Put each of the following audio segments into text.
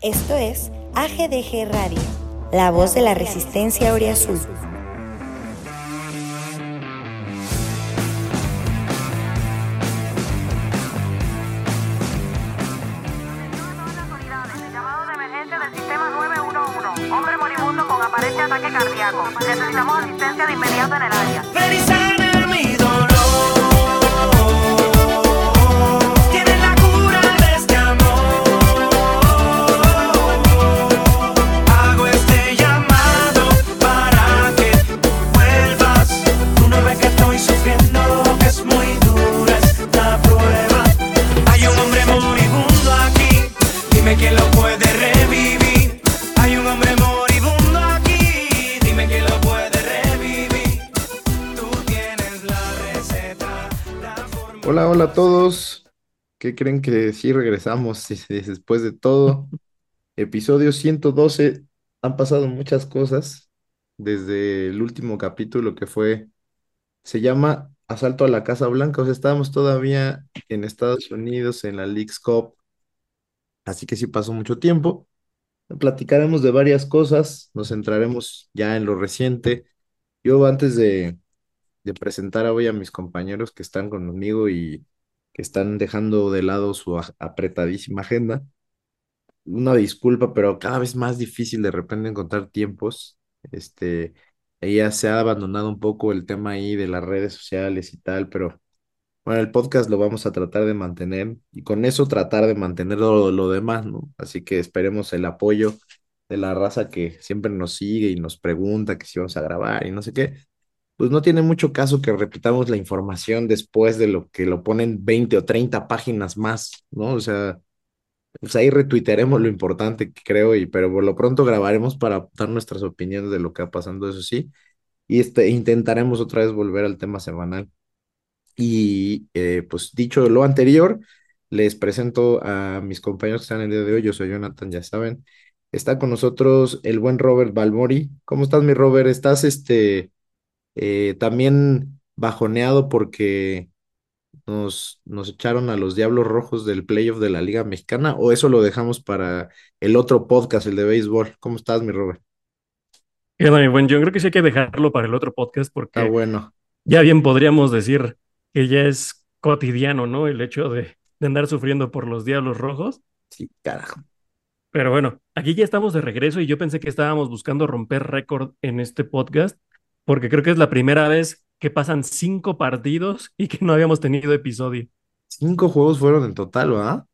Esto es AGDG Radio, la voz de la resistencia Oriazul. Llamado de emergencia del sistema 911. Hombre moribundo con aparente ataque cardíaco. Necesitamos asistencia de inmediato en el área. Hola, a todos. ¿Qué creen que sí regresamos después de todo? Episodio 112. Han pasado muchas cosas desde el último capítulo que fue, se llama Asalto a la Casa Blanca. O sea, estábamos todavía en Estados Unidos en la Leagues Cup. Así que sí pasó mucho tiempo. Platicaremos de varias cosas. Nos centraremos ya en lo reciente. Yo antes de, de presentar hoy a mis compañeros que están conmigo y que están dejando de lado su apretadísima agenda. Una disculpa, pero cada vez más difícil de repente encontrar tiempos. Este, ella se ha abandonado un poco el tema ahí de las redes sociales y tal, pero bueno, el podcast lo vamos a tratar de mantener y con eso tratar de mantener lo, lo demás, ¿no? Así que esperemos el apoyo de la raza que siempre nos sigue y nos pregunta que si vamos a grabar y no sé qué pues no tiene mucho caso que repitamos la información después de lo que lo ponen 20 o 30 páginas más, ¿no? O sea, pues ahí retuitearemos lo importante que creo, y, pero por lo pronto grabaremos para dar nuestras opiniones de lo que va pasando, eso sí, y este, intentaremos otra vez volver al tema semanal. Y eh, pues dicho lo anterior, les presento a mis compañeros que están el día de hoy. Yo soy Jonathan, ya saben. Está con nosotros el buen Robert Balmori. ¿Cómo estás, mi Robert? ¿Estás este eh, también bajoneado porque nos, nos echaron a los Diablos Rojos del playoff de la Liga Mexicana, o eso lo dejamos para el otro podcast, el de béisbol. ¿Cómo estás, mi Robert? ¿Qué onda, mi buen? Yo creo que sí hay que dejarlo para el otro podcast porque Ah, bueno. ya bien podríamos decir que ya es cotidiano, ¿no? El hecho de, de andar sufriendo por los Diablos Rojos. Sí, carajo. Pero bueno, aquí ya estamos de regreso y yo pensé que estábamos buscando romper récord en este podcast porque creo que es la primera vez que pasan cinco partidos y que no habíamos tenido episodio. Cinco juegos fueron en total, ¿verdad?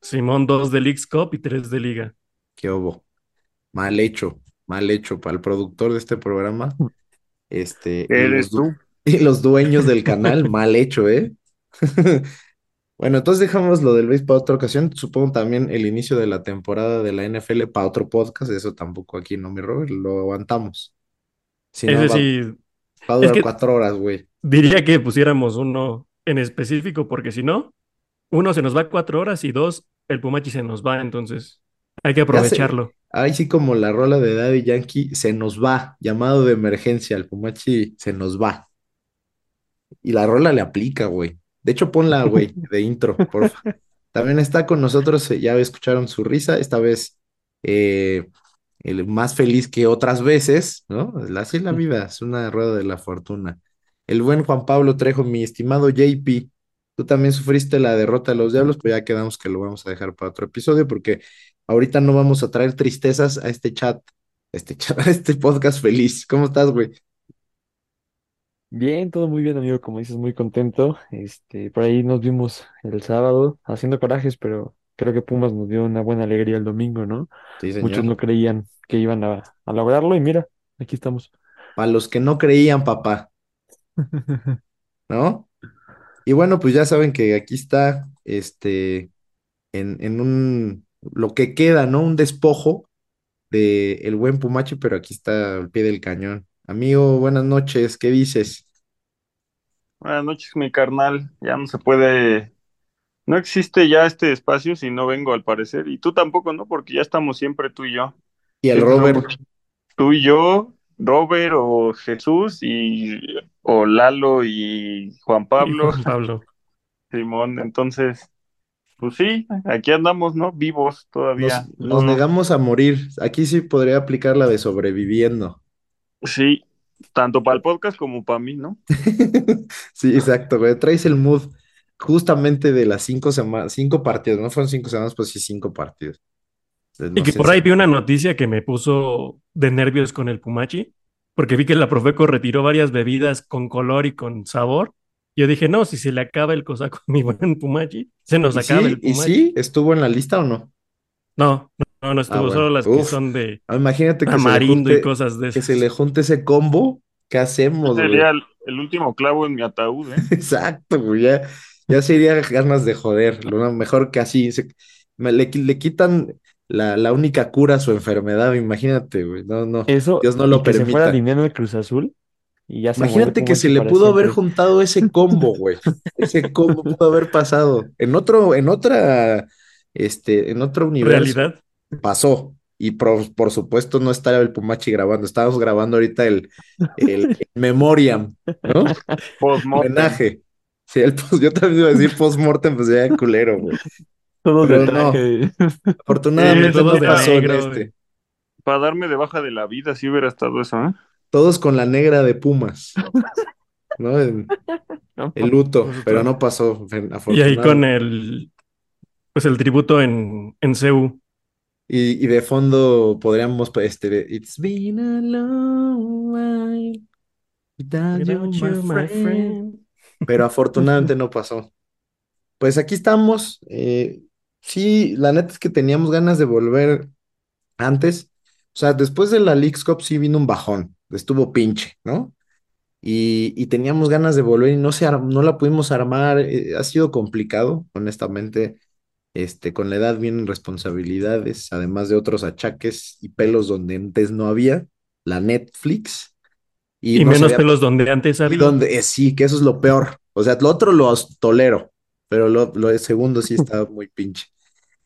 Simón, dos de Leagues Cup y tres de Liga. Qué hubo. Mal hecho, mal hecho para el productor de este programa. Este, y Eres los, du- tú. y los dueños del canal, mal hecho, ¿eh? Bueno, entonces dejamos lo del béisbol para otra ocasión. Supongo también el inicio de la temporada de la NFL para otro podcast. Eso tampoco aquí, ¿no, mi Robert? Lo aguantamos. Si no, Ese va, sí, va a es durar que cuatro horas, güey. diría que pusiéramos uno en específico porque si no, uno se nos va cuatro horas y dos, el Pumachi se nos va, entonces hay que aprovecharlo. Ahí sí, como la rola de Daddy Yankee, se nos va. Llamado de emergencia. El Pumachi se nos va. Y la rola le aplica, güey. De hecho, ponla, güey, de intro, porfa. También está con nosotros, eh, ya escucharon su risa, esta vez eh, el más feliz que otras veces, ¿no? Así es la vida, es una rueda de la fortuna. El buen Juan Pablo Trejo, mi estimado JP, tú también sufriste la derrota de los Diablos, pues ya quedamos que lo vamos a dejar para otro episodio, porque ahorita no vamos a traer tristezas a este chat, a este chat, a este podcast feliz. ¿Cómo estás, güey? Bien, todo muy bien, amigo, como dices, muy contento. Este, por ahí nos vimos el sábado haciendo corajes, pero creo que Pumas nos dio una buena alegría el domingo, ¿no? Sí, Muchos señor. no creían que iban a, a lograrlo y mira, aquí estamos. Para los que no creían, papá, ¿no? Y bueno, pues ya saben que aquí está, este, en, en un, lo que queda, ¿no? Un despojo de el buen Pumachi, pero aquí está al pie del cañón. Amigo, buenas noches, ¿qué dices? Buenas noches, mi carnal. Ya no se puede, no existe ya este espacio si no vengo al parecer. Y tú tampoco, ¿no? Porque ya estamos siempre tú y yo. Y el Siempre Robert, tú y yo, Robert o Jesús y o Lalo y Juan Y Pablo, Juan Pablo. Simón. Entonces, Pues sí, aquí andamos, ¿no? Vivos todavía. Nos, nos No, no. negamos a morir. Aquí sí podría aplicar la de sobreviviendo. Sí, tanto para el podcast como para mí, ¿no? Sí, exacto, güey. Traes el mood justamente de las cinco semanas, cinco partidos. No fueron cinco semanas, pues sí, cinco partidos. Entonces, Y que por ahí si- vi una noticia que me puso de nervios con el Pumachi, porque vi que la Profeco retiró varias bebidas con color y con sabor. Yo dije, no, si se le acaba el cosaco a mi buen Pumachi, se nos ¿Y acaba sí? el ¿Y Pumachi. sí? ¿Estuvo en la lista o no? No, no, no estuvo, Ah, bueno. solo las que son de Ah, Imagínate que tamarindo y junte, cosas de que esas. se le junte ese combo. ¿Qué hacemos? Sería el, el último clavo en mi ataúd, ¿eh? Exacto, güey. Ya, ya sería ganas de joder. Lo mejor que así. se- me- le, le quitan la, la única cura a su enfermedad. Imagínate, güey. No, no. Eso, Dios no lo que se fuera permita. dinero de Cruz Azul y ya se muere Imagínate que se le pudo haber juntado ese combo, güey. Ese combo pudo haber pasado. En otro, en otra, este, en otro universo Realidad. pasó. Y por, por supuesto no estaba el Pumachi grabando. Estábamos grabando ahorita el, el, el Memoriam, ¿no? Homenaje. Sí, el post- yo también iba a decir post-mortem, pues ya culero, güey. Todos de no. traje. Afortunadamente Sí, no de pasó en este. Para darme de baja de la vida, si hubiera estado eso, ¿eh? Todos con la negra de Pumas, ¿no? El luto, Nosotros- pero no pasó, Y ahí con el, pues el tributo en, en CU. Y, y de fondo podríamos, pues, este, It's been a long while without my you, my friend. friend. Pero afortunadamente no pasó. Pues aquí estamos. eh, sí, la neta es que teníamos ganas de volver antes. O sea, después de la Leagues Cup sí vino un bajón. Estuvo pinche, ¿no? Y, y teníamos ganas de volver y no, se no la pudimos armar. eh, ha sido complicado, honestamente. Este, con la edad vienen responsabilidades, además de otros achaques y pelos donde antes no había. La Netflix. Y, no se menos había pelos donde antes y había. donde, eh, sí, que eso es lo peor. O sea, lo otro lo tolero, pero lo, lo segundo sí estaba muy pinche.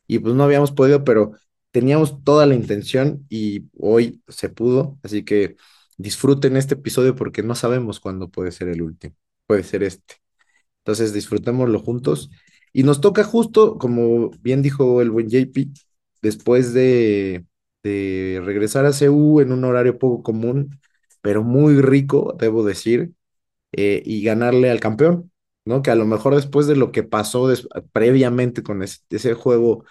Y pues no habíamos podido, pero teníamos toda la intención y hoy se pudo. Así que disfruten este episodio porque no sabemos cuándo puede ser el último. Puede ser este. Entonces disfrutémoslo juntos. Y nos toca justo, como bien dijo el buen JP, después de, de regresar a CU en un horario poco común, pero muy rico, debo decir, eh, y ganarle al campeón, ¿no? Que a lo mejor después de lo que pasó previamente con ese, ese juego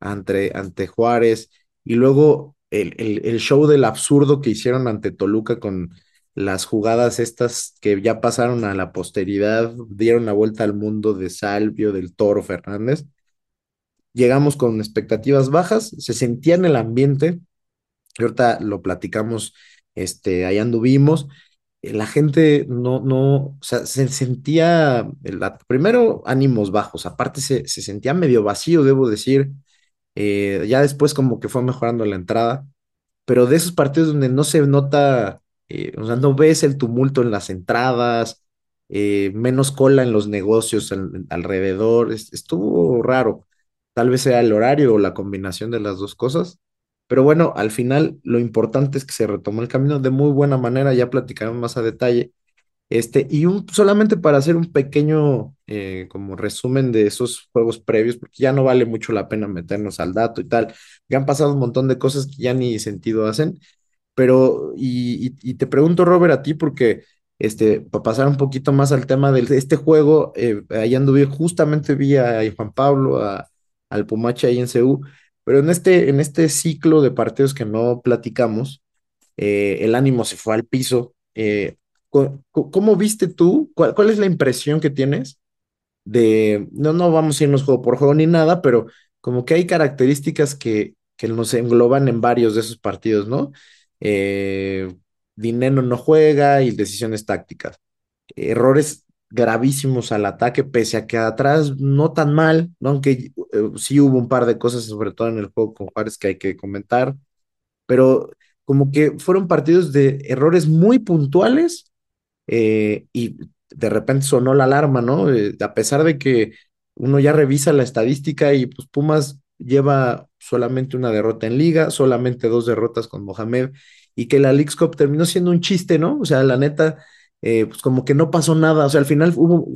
ante, ante Juárez y luego el, el, el show del absurdo que hicieron ante Toluca con las jugadas estas que ya pasaron a la posteridad, dieron la vuelta al mundo de Salvio, del Toro Fernández. Llegamos con expectativas bajas, se sentía en el ambiente, y ahorita lo platicamos, este, ahí anduvimos, eh, la gente no, no, o sea, se sentía, la- primero ánimos bajos, aparte se, se sentía medio vacío, debo decir, eh, ya después como que fue mejorando la entrada, pero de esos partidos donde no se nota, eh, o sea, no ves el tumulto en las entradas, menos cola en los negocios al- alrededor, es- estuvo raro. Tal vez sea el horario o la combinación de las dos cosas, pero bueno, al final lo importante es que se retomó el camino de muy buena manera, ya platicaremos más a detalle. Este, y un, solamente para hacer un pequeño eh, como resumen de esos juegos previos, porque ya no vale mucho la pena meternos al dato y tal, ya han pasado un montón de cosas que ya ni sentido hacen, pero, y, te pregunto, Robert, a ti, porque, este, para pasar un poquito más al tema de este juego, eh, ahí anduve, justamente vi a Juan Pablo, a, al Pumache ahí en CU, pero en este, en este ciclo de partidos que no platicamos, eh, el ánimo se fue al piso. eh, ¿cómo viste tú? ¿Cuál, cuál es la impresión que tienes de, no, no vamos a irnos juego por juego ni nada, pero como que hay características que, que nos engloban en varios de esos partidos, ¿no? Eh, Dinero no juega y decisiones tácticas. Errores gravísimos al ataque, pese a que atrás no tan mal, ¿no? Aunque eh, sí hubo un par de cosas, sobre todo en el juego con Juárez, que hay que comentar, pero como que fueron partidos de errores muy puntuales eh, y de repente sonó la alarma, ¿no? Eh, a pesar de que uno ya revisa la estadística y pues Pumas lleva solamente una derrota en liga, solamente dos derrotas con Mohamed y que la Leagues Cup terminó siendo un chiste, ¿no? O sea, la neta, eh, pues como que no pasó nada, o sea, al final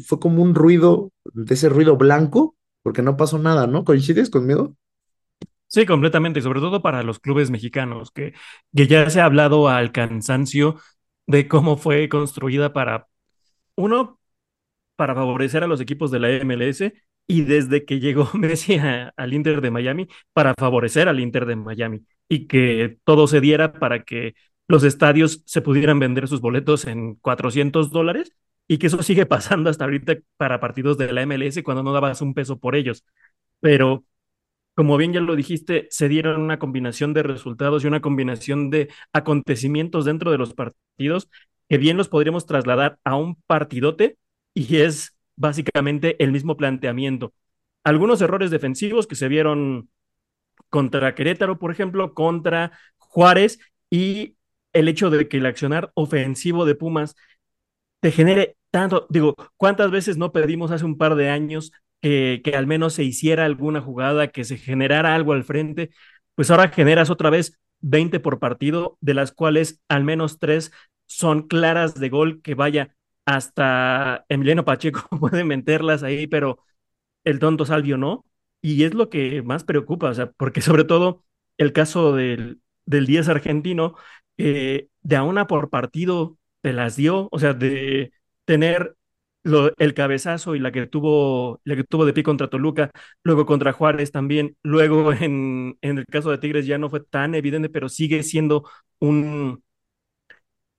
fue como un ruido, de ese ruido blanco porque no pasó nada, ¿no? ¿Coincides conmigo? Sí, completamente, sobre todo para los clubes mexicanos, que, que ya se ha hablado al cansancio de cómo fue construida para, uno, para favorecer a los equipos de la MLS y desde que llegó Messi a- al Inter de Miami para favorecer al Inter de Miami y que todo se diera para que los estadios se pudieran vender sus boletos en 400 dólares y que eso sigue pasando hasta ahorita para partidos de la MLS cuando no dabas un peso por ellos. Pero como bien ya lo dijiste, se dieron una combinación de resultados y una combinación de acontecimientos dentro de los partidos que bien los podríamos trasladar a un partidote y es básicamente el mismo planteamiento. Algunos errores defensivos que se vieron contra Querétaro, por ejemplo, contra Juárez y el hecho de que el accionar ofensivo de Pumas te genere tanto, digo, ¿cuántas veces no pedimos hace un par de años que, que al menos se hiciera alguna jugada, que se generara algo al frente? Pues ahora generas otra vez 20 por partido, de las cuales al menos tres son claras de gol, que vaya, hasta Emiliano Pacheco puede meterlas ahí, pero el tonto Salvio no. Y es lo que más preocupa, o sea, porque sobre todo el caso del, del 10 argentino, eh, de a una por partido te las dio, o sea, de tener lo- el cabezazo y la que tuvo, la que tuvo de pie contra Toluca, luego contra Juárez también, luego en, en el caso de Tigres ya no fue tan evidente, pero sigue siendo un,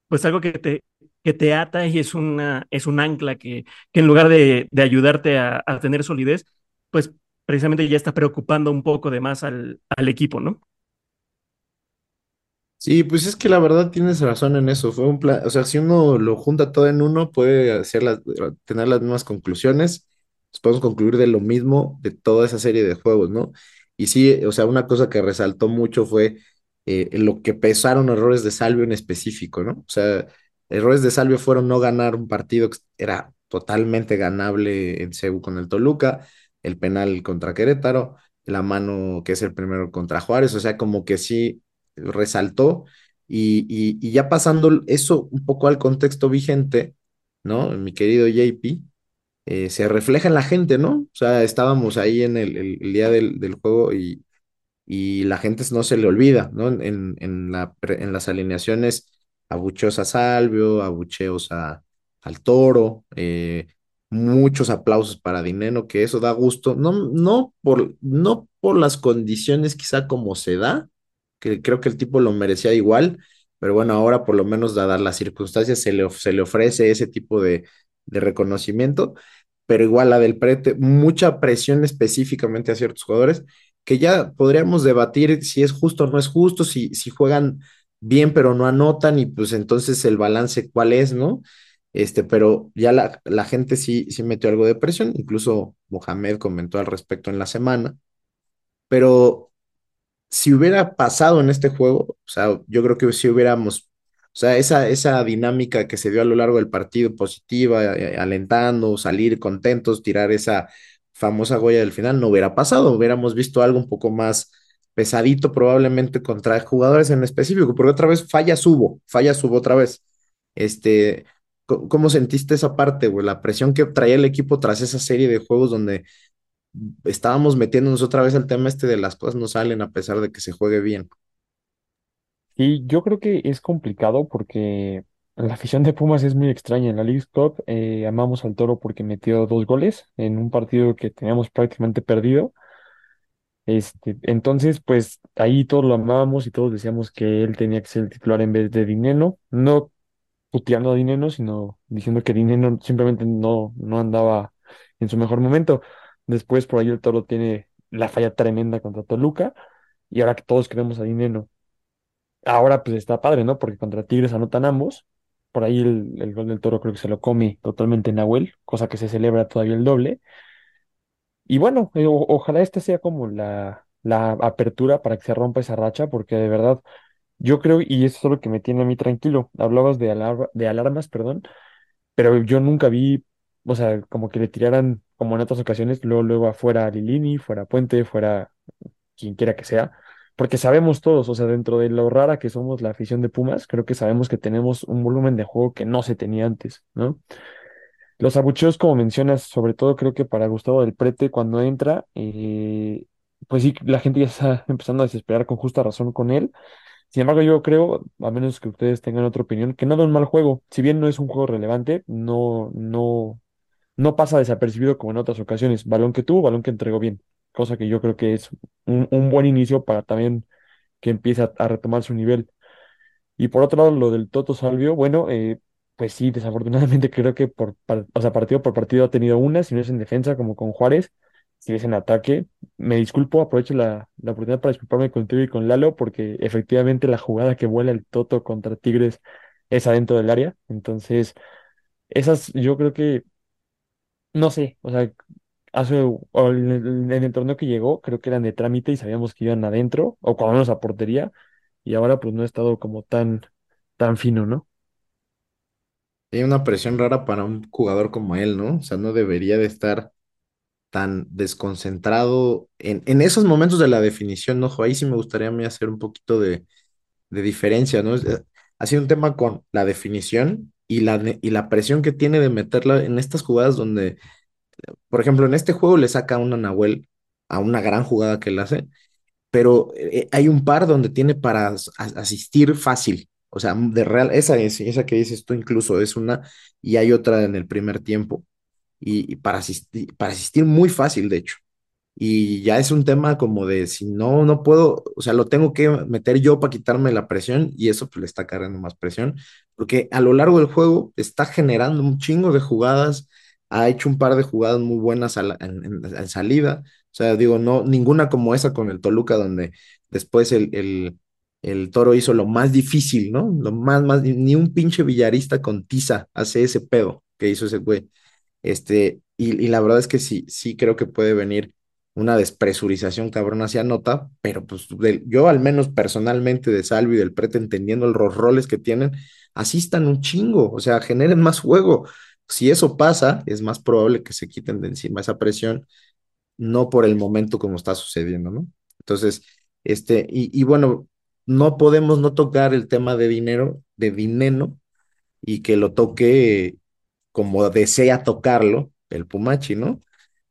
pues algo que te, que te ata y es una, es un ancla que, que en lugar de, de ayudarte a, a tener solidez, pues precisamente ya está preocupando un poco de más al, al equipo, ¿no? Sí, pues es que la verdad tienes razón en eso. Fue un plan, o sea, si uno lo junta todo en uno, puede hacer las- tener las mismas conclusiones. Pues podemos concluir de lo mismo de toda esa serie de juegos, ¿no? Y sí, o sea, una cosa que resaltó mucho fue eh, lo que pesaron errores de Salvio en específico, ¿no? O sea, errores de Salvio fueron no ganar un partido que era totalmente ganable en CEU con el Toluca, el penal contra Querétaro, la mano que es el primero contra Juárez, o sea, como que sí resaltó y, y, ya pasando eso un poco al contexto vigente, ¿no? Mi querido JP, eh, se refleja en la gente, ¿no? O sea, estábamos ahí en el, el- día del, del juego y, y la gente no se le olvida, ¿no? En, en, la, en las alineaciones, abucheos a Salvio, abucheos a, al Toro, eh, muchos aplausos para Dineno, que eso da gusto, no, no, por, no por las condiciones quizá como se da, que creo que el tipo lo merecía igual, pero bueno, ahora por lo menos dadas las circunstancias se le, se le ofrece ese tipo de, de reconocimiento, pero igual la del Prete, mucha presión específicamente a ciertos jugadores que ya podríamos debatir si es justo o no es justo, si, si juegan bien pero no anotan y pues entonces el balance cuál es, ¿no? Este, pero ya la, la gente sí, sí metió algo de presión, incluso Mohamed comentó al respecto en la semana, pero si hubiera pasado en este juego, o sea, yo creo que si hubiéramos, o sea, esa, esa dinámica que se dio a lo largo del partido positiva, eh, alentando, salir contentos, tirar esa famosa goya del final, no hubiera pasado, hubiéramos visto algo un poco más pesadito probablemente contra jugadores en específico, porque otra vez fallas hubo, fallas hubo otra vez. Este, ¿cómo sentiste esa parte, güey? La presión que traía el equipo tras esa serie de juegos donde estábamos metiéndonos otra vez al tema este de las cosas no salen a pesar de que se juegue bien. Y yo creo que es complicado porque la afición de Pumas es muy extraña. En la Leagues Cup eh, amamos al Toro porque metió dos goles en un partido que teníamos prácticamente perdido. Este, entonces, pues ahí todos lo amábamos y todos decíamos que él tenía que ser el titular en vez de Dineno. No puteando a Dineno, sino diciendo que Dineno simplemente no, no andaba en su mejor momento. Después, por ahí el Toro tiene la falla tremenda contra Toluca y ahora que todos queremos a Dineno. Ahora pues está padre, ¿no? Porque contra Tigres anotan ambos. Por ahí el, el gol del Toro creo que se lo come totalmente Nahuel, cosa que se celebra todavía el doble. Y bueno, eh, ojalá esta sea como la, la apertura para que se rompa esa racha, porque de verdad yo creo, y eso es lo que me tiene a mí tranquilo. Hablabas de, de alarmas, perdón, pero yo nunca vi, o sea, como que le tiraran, como en otras ocasiones, luego, luego afuera Lilini, fuera Puente, fuera quien quiera que sea, porque sabemos todos, o sea, dentro de lo rara que somos la afición de Pumas, creo que sabemos que tenemos un volumen de juego que no se tenía antes, ¿no? Los abucheos, como mencionas, sobre todo creo que para Gustavo del Prete cuando entra, eh, pues sí, la gente ya está empezando a desesperar con justa razón con él. Sin embargo, yo creo, a menos que ustedes tengan otra opinión, que no da un mal juego. Si bien no es un juego relevante, no, no, no pasa desapercibido como en otras ocasiones. Balón que tuvo, balón que entregó bien. Cosa que yo creo que es un, un buen inicio para también que empiece a, retomar su nivel. Y por otro lado, lo del Toto Salvio, bueno, eh, pues sí, desafortunadamente creo que por, o sea, partido por partido ha tenido una, si no es en defensa como con Juárez, si es en ataque. Me disculpo, aprovecho la, la oportunidad para disculparme contigo y con Lalo, porque efectivamente la jugada que vuela el Toto contra Tigres es adentro del área. Entonces, esas yo creo que, no sé, o sea, hace, en el, torneo que llegó, creo que eran de trámite y sabíamos que iban adentro, o cuando menos a portería, y ahora pues no ha estado como tan, tan fino, ¿no? Hay una presión rara para un jugador como él, ¿no? O sea, no debería de estar tan desconcentrado en, en esos momentos de la definición, ¿no? Ahí sí me gustaría a mí hacer un poquito de, de diferencia, ¿no? Eh, Ha sido un tema con la definición y la, y la presión que tiene de meterla en estas jugadas donde, por ejemplo, en este juego le saca una Nahuel a una gran jugada que él hace, pero eh, hay un par donde tiene para as- as- asistir fácil. O sea, de real, esa es, esa que dices tú incluso es una, y hay otra en el primer tiempo, y, y para asistir, para asistir muy fácil, de hecho. Y ya es un tema como de si no, no puedo, o sea, lo tengo que meter yo para quitarme la presión y eso pues le está cargando más presión, porque a lo largo del juego está generando un chingo de jugadas, ha hecho un par de jugadas muy buenas en, salida, o sea, digo, no, ninguna como esa con el Toluca, donde después el, el, el Toro hizo lo más difícil, ¿no? Lo más, más, ni un pinche villarista con tiza hace ese pedo que hizo ese güey. Este, y la verdad es que sí, sí creo que puede venir una despresurización cabrón hacia nota, pero pues yo al menos personalmente de Salvi y del Prete, entendiendo los roles que tienen, asistan un chingo, o sea, generen más juego. Si eso pasa, es más probable que se quiten de encima esa presión, no por el momento como está sucediendo, ¿no? Entonces, este, y, y bueno, no podemos no tocar el tema de dinero, de dinero, y que lo toque como desea tocarlo, el Pumachi, ¿no?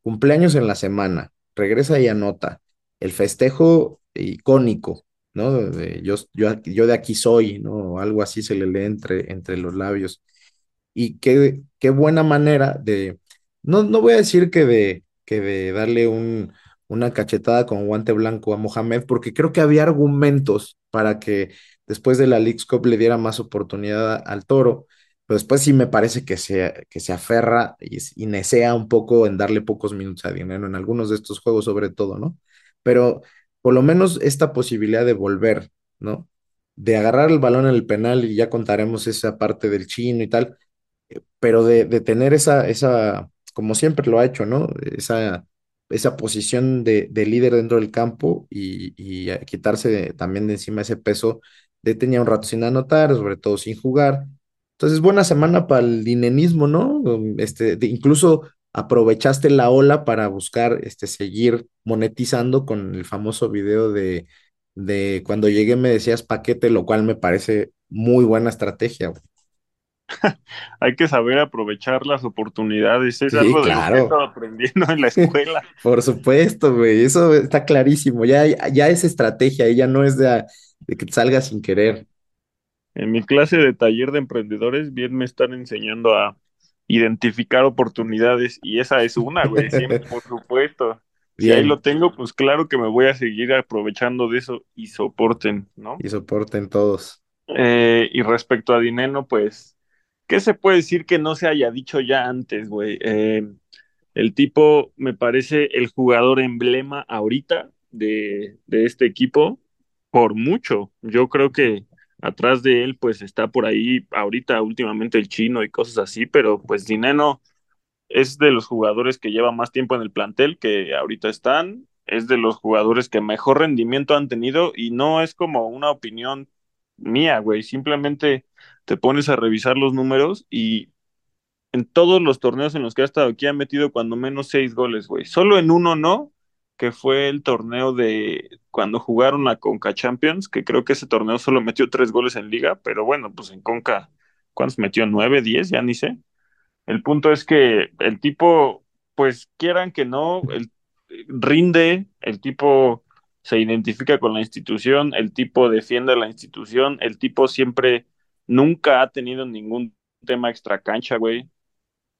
Cumpleaños en la semana, regresa y anota. El festejo icónico, ¿no? De, yo, yo, yo de aquí soy, ¿no? Algo así se le lee entre, entre los labios. Y qué, qué buena manera de, no, no voy a decir que de, que de darle un, una cachetada con guante blanco a Mohamed, porque creo que había argumentos para que después de la Leagues Cup le diera más oportunidad al Toro, pero después sí me parece que se, que se aferra y, y un poco en darle pocos minutos a dinero en algunos de estos juegos sobre todo, ¿no? Pero por lo menos esta posibilidad de volver, ¿no? De agarrar el balón en el penal y ya contaremos esa parte del chino y tal, pero de, tener esa, esa, como siempre lo ha hecho, ¿no? Esa, esa posición de, de líder dentro del campo y, quitarse también de encima ese peso de tenía un rato sin anotar, sobre todo sin jugar. Entonces, buena semana para el dinenismo, ¿no? Um, Este, de- incluso aprovechaste la ola para buscar este, seguir monetizando con el famoso video de, de cuando llegué me decías paquete, lo cual me parece muy buena estrategia. güey. Hay que saber aprovechar las oportunidades. Es Sí, algo de lo que he estado aprendiendo en la escuela. Por supuesto, güey, eso está clarísimo. Ya, ya es estrategia, ella no es de, de que te salga sin querer. En mi clase de taller de emprendedores, bien me están enseñando a identificar oportunidades y esa es una, güey, siempre, por supuesto. Si ahí lo tengo, pues claro que me voy a seguir aprovechando de eso y soporten, ¿no? y soporten todos. Eh, y respecto a Dineno, pues, ¿qué se puede decir que no se haya dicho ya antes, güey? Eh, el tipo me parece el jugador emblema ahorita de, de este equipo por mucho. Yo creo que atrás de él pues está por ahí ahorita últimamente el chino y cosas así, pero pues Dineno es de los jugadores que lleva más tiempo en el plantel que ahorita están, es de los jugadores que mejor rendimiento han tenido y no es como una opinión mía, güey, simplemente te pones a revisar los números y en todos los torneos en los que ha estado aquí ha metido cuando menos seis goles, güey. Solo en uno no, que fue el torneo de cuando jugaron la Conca Champions, que creo que ese torneo solo metió tres goles en liga, pero bueno, pues en Conca, ¿cuántos metió? ¿Nueve, diez? Ya ni sé. El punto es que el tipo, pues quieran que no, el, rinde, el tipo se identifica con la institución, el tipo defiende la institución, el tipo siempre, nunca ha tenido ningún tema extra cancha, güey.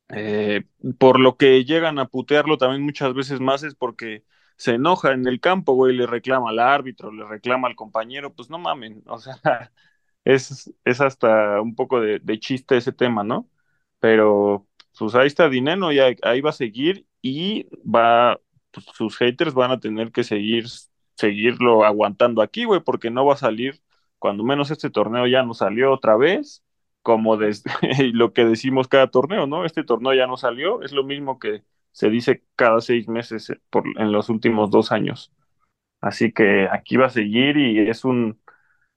Eh, por lo que llegan a putearlo también muchas veces más es porque se enoja en el campo, güey, le reclama al árbitro, le reclama al compañero, pues no mamen, o sea, es, es hasta un poco de, chiste ese tema, ¿no? Pero pues ahí está Dineno, y ahí, va a seguir y va, pues, sus haters van a tener que seguir, seguirlo aguantando aquí, güey, porque no va a salir, cuando menos este torneo ya no salió otra vez, como lo que decimos cada torneo, ¿no? Este torneo ya no salió, es lo mismo que se dice cada seis meses eh, por, en los últimos dos años. Así que aquí va a seguir y es un,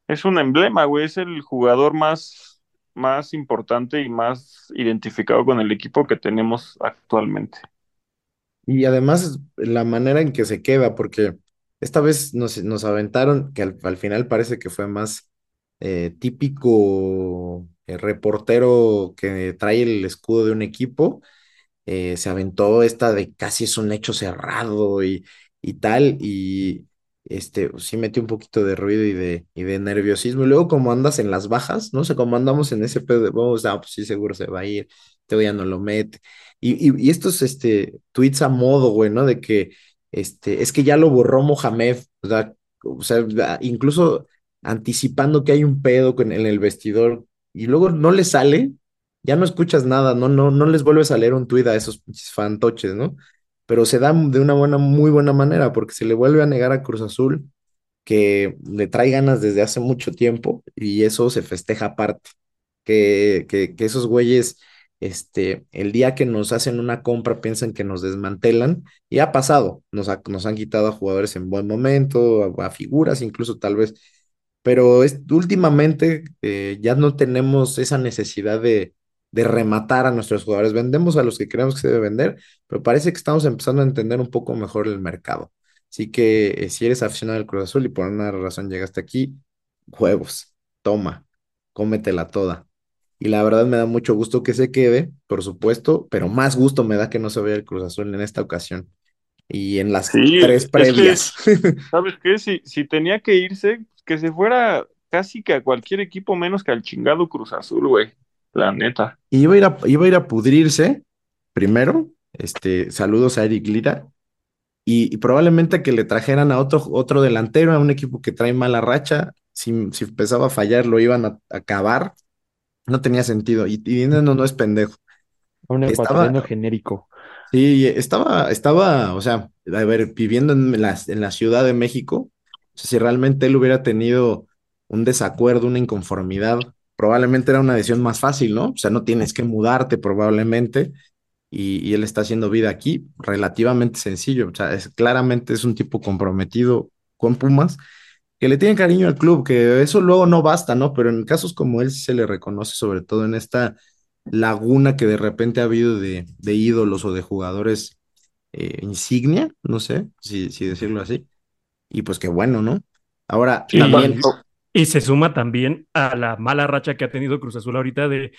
es un emblema, güey, es el jugador más, más importante y más identificado con el equipo que tenemos actualmente. Y además la manera en que se queda, porque esta vez nos, nos aventaron, que al, al final parece que fue más eh, típico eh, reportero que trae el escudo de un equipo, eh, se aventó esta de casi es un hecho cerrado y, y tal, y este, sí metió un poquito de ruido y de, y de nerviosismo. Y luego como andas en las bajas, no sé, cómo andamos en ese pedo vamos, ah, pues sí, seguro se va a ir, te ya no lo mete. Y, y, y estos este, tweets a modo, güey, ¿no? De que este, es que ya lo borró Mohamed, o sea, o sea, incluso anticipando que hay un pedo en el vestidor y luego no le sale, ya no escuchas nada, no, no, no les vuelves a leer un tuit a esos fantoches, ¿no? Pero se da de una buena, muy buena manera, porque se le vuelve a negar a Cruz Azul que le trae ganas desde hace mucho tiempo y eso se festeja aparte. Que, que, esos güeyes, este, el día que nos hacen una compra piensan que nos desmantelan y ha pasado, nos, ha, nos han quitado a jugadores en buen momento, a, figuras, incluso tal vez pero últimamente eh, ya no tenemos esa necesidad de, de rematar a nuestros jugadores. Vendemos a los que creemos que se debe vender, pero parece que estamos empezando a entender un poco mejor el mercado. Así que eh, si eres aficionado al Cruz Azul y por una razón llegaste aquí, huevos, toma, cómetela toda. Y la verdad me da mucho gusto que se quede, por supuesto, pero más gusto me da que no se vaya el Cruz Azul en esta ocasión. Y en las Sí, tres es previas. que, ¿sabes qué? Si, si tenía que irse, que se fuera casi que a cualquier equipo menos que al chingado Cruz Azul, güey. La neta. Iba a ir a, iba a ir a pudrirse primero. Este, saludos a Eric Lira. Y, y probablemente que le trajeran a otro, otro delantero, a un equipo que trae mala racha. Si, si empezaba a fallar, lo iban a, a acabar. No tenía sentido. Y, y no, no es pendejo. Un Estaba, ecuatoriano genérico. sí, estaba, estaba, o sea, a ver, viviendo en la, en la Ciudad de México, o sea, si realmente él hubiera tenido un desacuerdo, una inconformidad, probablemente era una decisión más fácil, ¿no? O sea, no tienes que mudarte probablemente y, y él está haciendo vida aquí relativamente sencillo. O sea, es, claramente es un tipo comprometido con Pumas, que le tiene cariño al club, que eso luego no basta, ¿no? Pero en casos como él sí se le reconoce, sobre todo en esta laguna que de repente ha habido de, de ídolos o de jugadores eh, insignia, no sé si, si decirlo así. Y pues qué bueno, ¿no? Ahora, también, y se suma también a la mala racha que ha tenido Cruz Azul ahorita de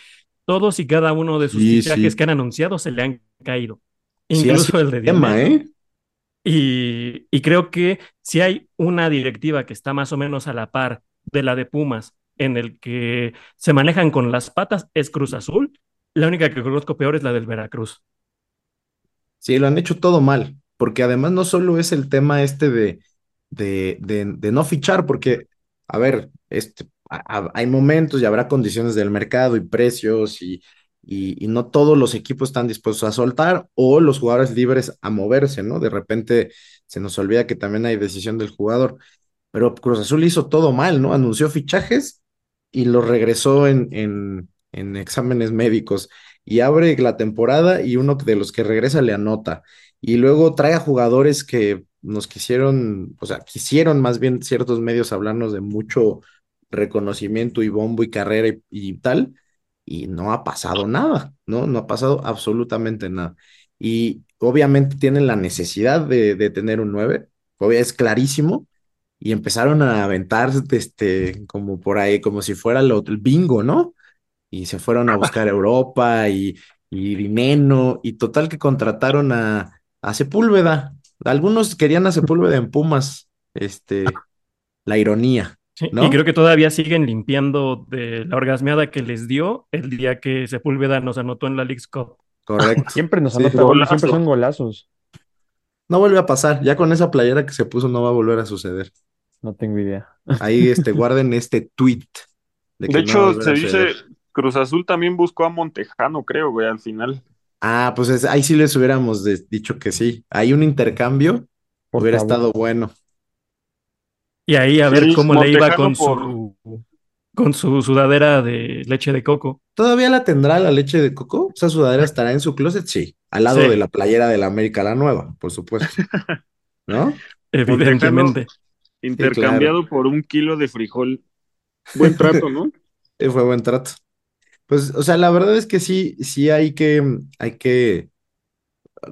todos y cada uno de sus sí, fichajes sí, que han anunciado se le han caído, incluso el de tema. ¿eh? Y, y creo que si hay una directiva que está más o menos a la par de la de Pumas, en el que se manejan con las patas, es Cruz Azul. La única que conozco peor es la del Veracruz. Sí, lo han hecho todo mal, porque además no solo es el tema este de, de, de, de no fichar, porque, a ver, este, hay momentos y habrá condiciones del mercado y precios y, y, y no todos los equipos están dispuestos a soltar o los jugadores libres a moverse, ¿no? De repente se nos olvida que también hay decisión del jugador, pero Cruz Azul hizo todo mal, ¿no? Anunció fichajes y los regresó en, en, en exámenes médicos y abre la temporada y uno de los que regresa le anota. Y luego trae a jugadores que nos quisieron, o sea, quisieron más bien ciertos medios hablarnos de mucho reconocimiento y bombo y carrera y, y tal, y no ha pasado nada, ¿no? No ha pasado absolutamente nada. Y obviamente tienen la necesidad de, de tener un 9, obvio, es clarísimo, y empezaron a aventar este, como por ahí, como si fuera el bingo, ¿no? y se fueron a buscar Europa y, y Dineno, y total que contrataron a, a Sepúlveda. Algunos querían a Sepúlveda en Pumas, este, la ironía, Sí, y creo que todavía siguen limpiando de la orgasmeada que les dio el día que Sepúlveda nos anotó en la Leagues Cup. Correcto. Siempre nos Sí. anota goles, siempre Golazo. son golazos. No vuelve a pasar, ya con esa playera que se puso no va a volver a suceder. No tengo idea. Ahí este, guarden este tweet. De, que De no va a hecho, se dice. Cruz Azul también buscó a Montejano, creo, güey, al final. Ah, pues es- ahí sí les hubiéramos de- dicho que sí. Hay un intercambio, Por hubiera favor. estado bueno. Y ahí a ver Sí, cómo le iba con por- su, con su sudadera de leche de coco. ¿Todavía la tendrá la leche de coco? ¿Esa sudadera estará en su closet? Sí, al lado Sí. de la playera de la América la Nueva, por supuesto. ¿No? Evidentemente. Intercambiado por un kilo de frijol. Buen trato, ¿no? Fue buen trato. Pues, o sea, la verdad es que sí, sí hay que, hay que,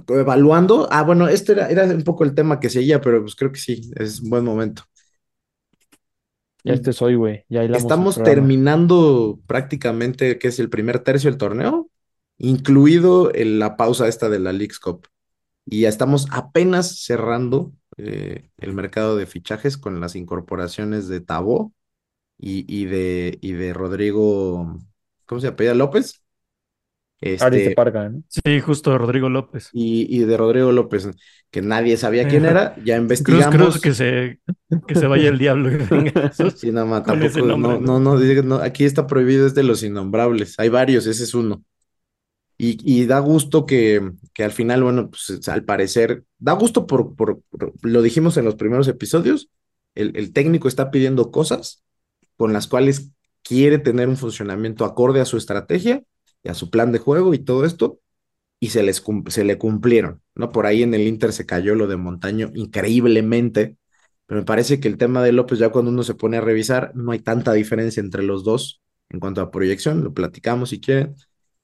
evaluando. Ah, bueno, este era, era un poco el tema que seguía, pero pues creo que sí, es un buen momento. Ya este soy, güey. Ya Estamos terminando prácticamente, que es el primer tercio del torneo, incluido el- la pausa esta de la Leagues Cup. Y ya estamos apenas cerrando eh, el mercado de fichajes con las incorporaciones de Tabó y, y de, y de Rodrigo, ¿cómo se apellida? López. Ares de Este, Parga, ¿no? Sí, justo Rodrigo López. y, y de Rodrigo López, que nadie sabía quién era, ya Cruz, investigamos. cruz, que se, que se vaya el diablo. Sí, nada más, con ese tampoco, nombre, no, ¿no? no, no, no, aquí está prohibido es de los innombrables, hay varios, ese es uno. Y, y da gusto que, que al final, bueno, pues al parecer, da gusto por, por, por- lo dijimos en los primeros episodios, el, el técnico está pidiendo cosas con las cuales quiere tener un funcionamiento acorde a su estrategia y a su plan de juego y todo esto, y se les se le cumplieron, ¿no? Por ahí en el Inter se cayó lo de Montaño increíblemente, pero me parece que el tema de López, ya cuando uno se pone a revisar, no hay tanta diferencia entre los dos en cuanto a proyección, lo platicamos si quieren,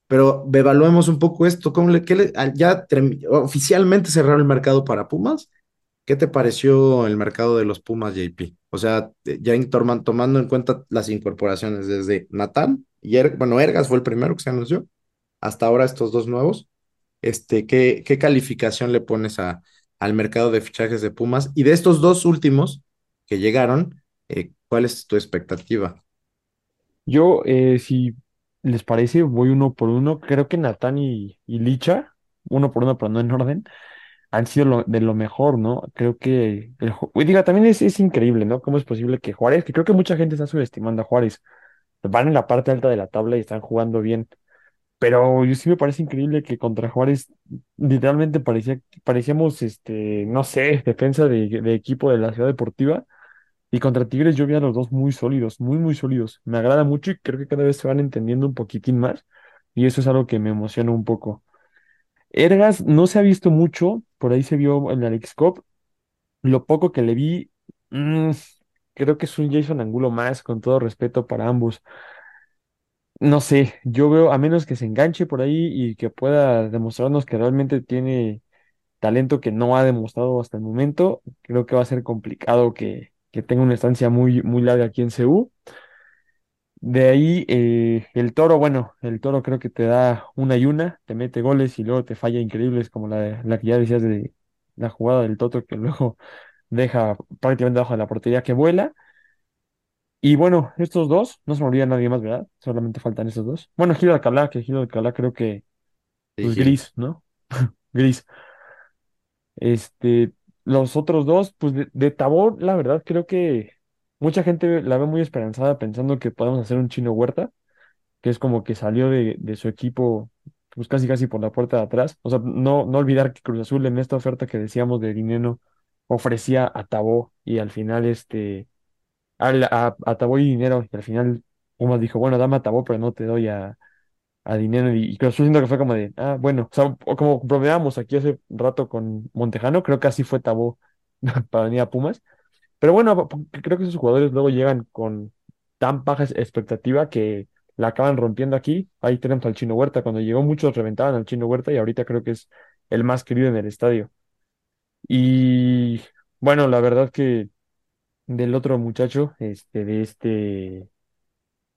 pero evaluemos un poco esto, ¿cómo le, qué le- ya oficialmente cerraron el mercado para Pumas, ¿qué te pareció el mercado de los Pumas, JP? O sea, eh, ya torma- tomando en cuenta las incorporaciones desde Natán y, Er- bueno, Ergas fue el primero que se anunció, hasta ahora estos dos nuevos, este, ¿qué, qué calificación le pones a, al mercado de fichajes de Pumas? Y de estos dos últimos que llegaron, eh, ¿cuál es tu expectativa? Yo, eh, si les parece, voy uno por uno. Creo que Natán y Licha, uno por uno, pero no en orden, han sido lo- de lo mejor, ¿no? Creo que el, diga, también es, es increíble, ¿no? ¿Cómo es posible que Juárez, que creo que mucha gente está subestimando a Juárez, van en la parte alta de la tabla y están jugando bien, pero sí me parece increíble que contra Juárez literalmente parecía, parecíamos, este, no sé, defensa de, de equipo de la Ciudad Deportiva. Y contra Tigres yo vi a los dos muy sólidos, muy, muy sólidos. Me agrada mucho y creo que cada vez se van entendiendo un poquitín más. Y eso es algo que me emociona un poco. Ergas no se ha visto mucho, por ahí se vio en la Leagues Cup. Lo poco que le vi, mm, creo que es un Jason Angulo más, con todo respeto para ambos. No sé, yo veo, a menos que se enganche por ahí y que pueda demostrarnos que realmente tiene talento que no ha demostrado hasta el momento, creo que va a ser complicado que, que tenga una estancia muy, muy larga aquí en CU. De ahí eh, el Toro, bueno, el Toro creo que te da una y una, te mete goles y luego te falla increíbles como la, la que ya decías de la jugada del Toto que luego deja prácticamente debajo de la portería que vuela. Y bueno, estos dos, no se me olvida nadie más, ¿verdad? Solamente faltan estos dos. Bueno, Gil Alcalá, que Gil Alcalá creo que pues gris, ¿no? Gris. Este, los otros dos, pues de, de Tabor, la verdad, creo que mucha gente la ve muy esperanzada pensando que podemos hacer un Chino Huerta, que es como que salió de, su equipo, pues casi casi por la puerta de atrás. O sea, no, no olvidar que Cruz Azul en esta oferta que decíamos de Dineno ofrecía a Tabó y al final este, al- a, a Tabó y dinero, y al final Pumas dijo, bueno, dame a Tabó, pero no te doy a a dinero y, Cruz Azul siento que fue como de, ah, bueno, o sea, como bromeábamos aquí hace rato con Montejano, creo que así fue Tabó para venir a Pumas. Pero bueno, creo que esos jugadores luego llegan con tan baja expectativa que la acaban rompiendo aquí. Ahí tenemos al Chino Huerta. Cuando llegó muchos reventaban al Chino Huerta y ahorita creo que es el más querido en el estadio. Y bueno, la verdad que del otro muchacho, este, de este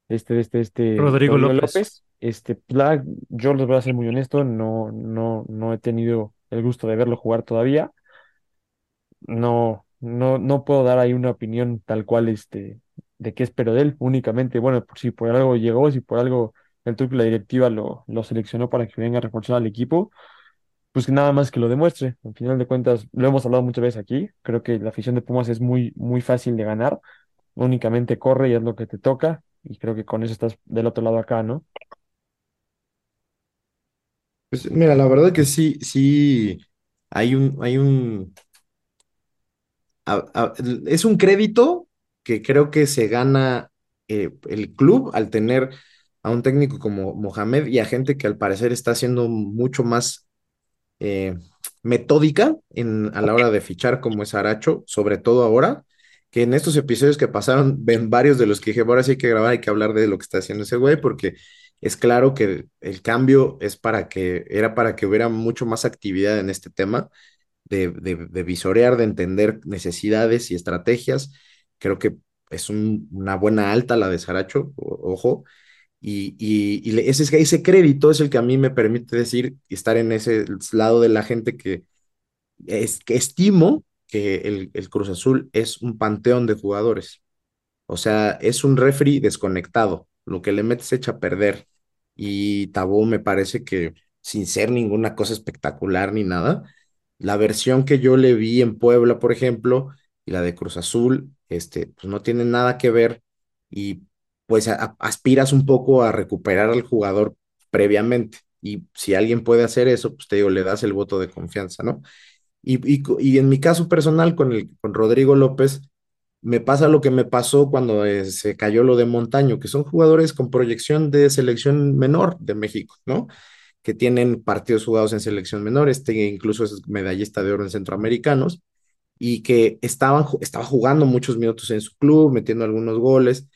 este, este, este, Rodrigo López. López. Este, la- yo les voy a ser muy honesto, no, no, no he tenido el gusto de verlo jugar todavía. No, no, no puedo dar ahí una opinión tal cual, este, de qué espero de él. Únicamente, bueno, por si por algo llegó, si por algo el y la directiva lo, lo seleccionó para que venga a reforzar al equipo, pues que nada más que lo demuestre. Al final de cuentas, lo hemos hablado muchas veces aquí. Creo que la afición de Pumas es muy, muy fácil de ganar. Únicamente corre y es lo que te toca. Y creo que con eso estás del otro lado acá, ¿no? Pues mira, la verdad que sí, sí, hay un, hay un, a- a- es un crédito que creo que se gana eh, el club al tener a un técnico como Mohamed y a gente que al parecer está haciendo mucho más eh, metódica en, a la hora de fichar como es Aracho, sobre todo ahora, que en estos episodios que pasaron, ven varios de los que dije, ahora sí hay que grabar, hay que hablar de lo que está haciendo ese güey, porque es claro que el cambio es para que, era para que hubiera mucho más actividad en este tema de, visorear, de entender necesidades y estrategias. Creo que es un- una buena alta la de Saracho, ojo, y, y, y ese, crédito es el que a mí me permite decir estar en ese lado de la gente que, es, que estimo que el, el Cruz Azul es un panteón de jugadores. O sea, es un refri desconectado. Lo que le metes echa a perder. Y Tabó me parece que, sin ser ninguna cosa espectacular ni nada, la versión que yo le vi en Puebla, por ejemplo, y la de Cruz Azul, este, pues no tienen nada que ver. Y pues aspiras un poco a recuperar al jugador previamente. Y si alguien puede hacer eso, pues te digo, le das el voto de confianza, ¿no? Y, y en mi caso personal con, el, con Rodrigo López, me pasa lo que me pasó cuando eh, se cayó lo de Montaño, que son jugadores con proyección de selección menor de México, ¿no? Que tienen partidos jugados en selección menor, este incluso es medallista de oro en centroamericanos, y que estaban, estaba jugando muchos minutos en su club, metiendo algunos goles,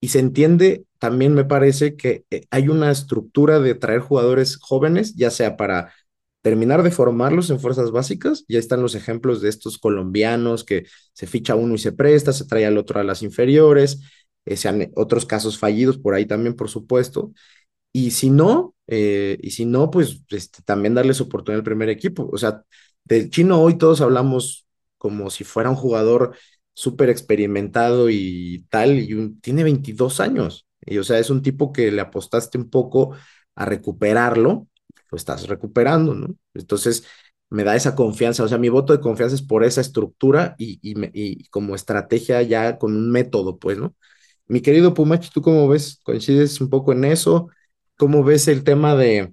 y se entiende, también me parece que eh, hay una estructura de traer jugadores jóvenes, ya sea para terminar de formarlos en fuerzas básicas. Ya están los ejemplos de estos colombianos que se ficha uno y se presta, se trae al otro a las inferiores, eh, se han- otros casos fallidos por ahí también, por supuesto. Y si no, eh, y si no, pues este, también darles oportunidad al primer equipo. O sea, del chino hoy todos hablamos como si fuera un jugador súper experimentado y tal, y un- tiene 22 años. Y o sea, es un tipo que le apostaste un poco a recuperarlo, lo estás recuperando, ¿no? Entonces, me da esa confianza. O sea, mi voto de confianza es por esa estructura y, y, y como estrategia ya con un método, pues, ¿no? Mi querido Pumachi, ¿tú cómo ves? ¿Coincides un poco en eso? ¿Cómo ves el tema de,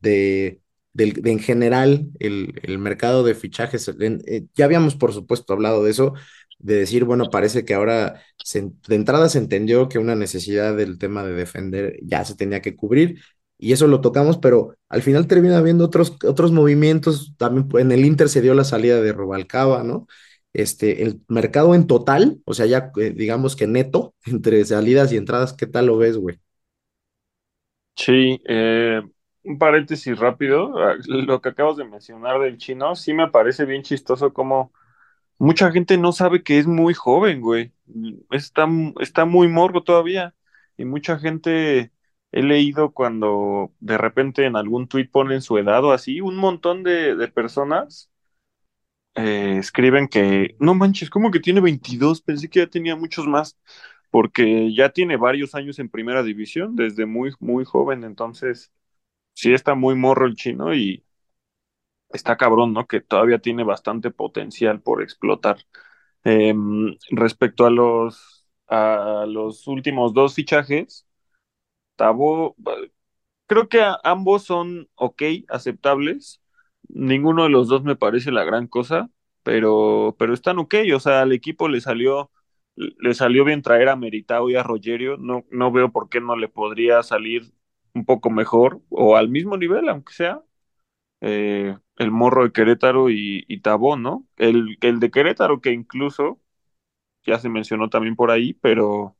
de, del- de en general el, el mercado de fichajes? Eh, ya habíamos, por supuesto, hablado de eso, de decir, bueno, parece que ahora de entrada se entendió que una necesidad del tema de defender ya se tenía que cubrir y eso lo tocamos, pero al final termina habiendo otros, otros movimientos. También en el Inter se dio la salida de Rubalcaba, ¿no? Este, el mercado en total, o sea, ya eh, digamos que neto, entre salidas y entradas, ¿qué tal lo ves, güey? Sí, eh, un paréntesis rápido, ah, lo que acabas de mencionar del chino, sí me parece bien chistoso como mucha gente no sabe que es muy joven, güey. Está, está muy morro todavía. Y mucha gente he leído cuando de repente en algún tuit ponen su edad o así, un montón de, de personas eh, escriben que, no manches, ¿cómo que tiene 22? Pensé que ya tenía muchos más, porque ya tiene varios años en primera división, desde muy, muy joven. Entonces, sí está muy morro el chino y está cabrón, ¿no? Que todavía tiene bastante potencial por explotar. Eh, respecto a los, a los últimos dos fichajes, Tabo, creo que ambos son ok, aceptables. Ninguno de los dos me parece la gran cosa, pero, pero están ok. O sea, al equipo le salió, le salió bien traer a Meritao y a Rogerio. No, no veo por qué no le podría salir un poco mejor o al mismo nivel, aunque sea eh, el morro de Querétaro y, y Tabó, ¿no? El, el de Querétaro que incluso ya se mencionó también por ahí, pero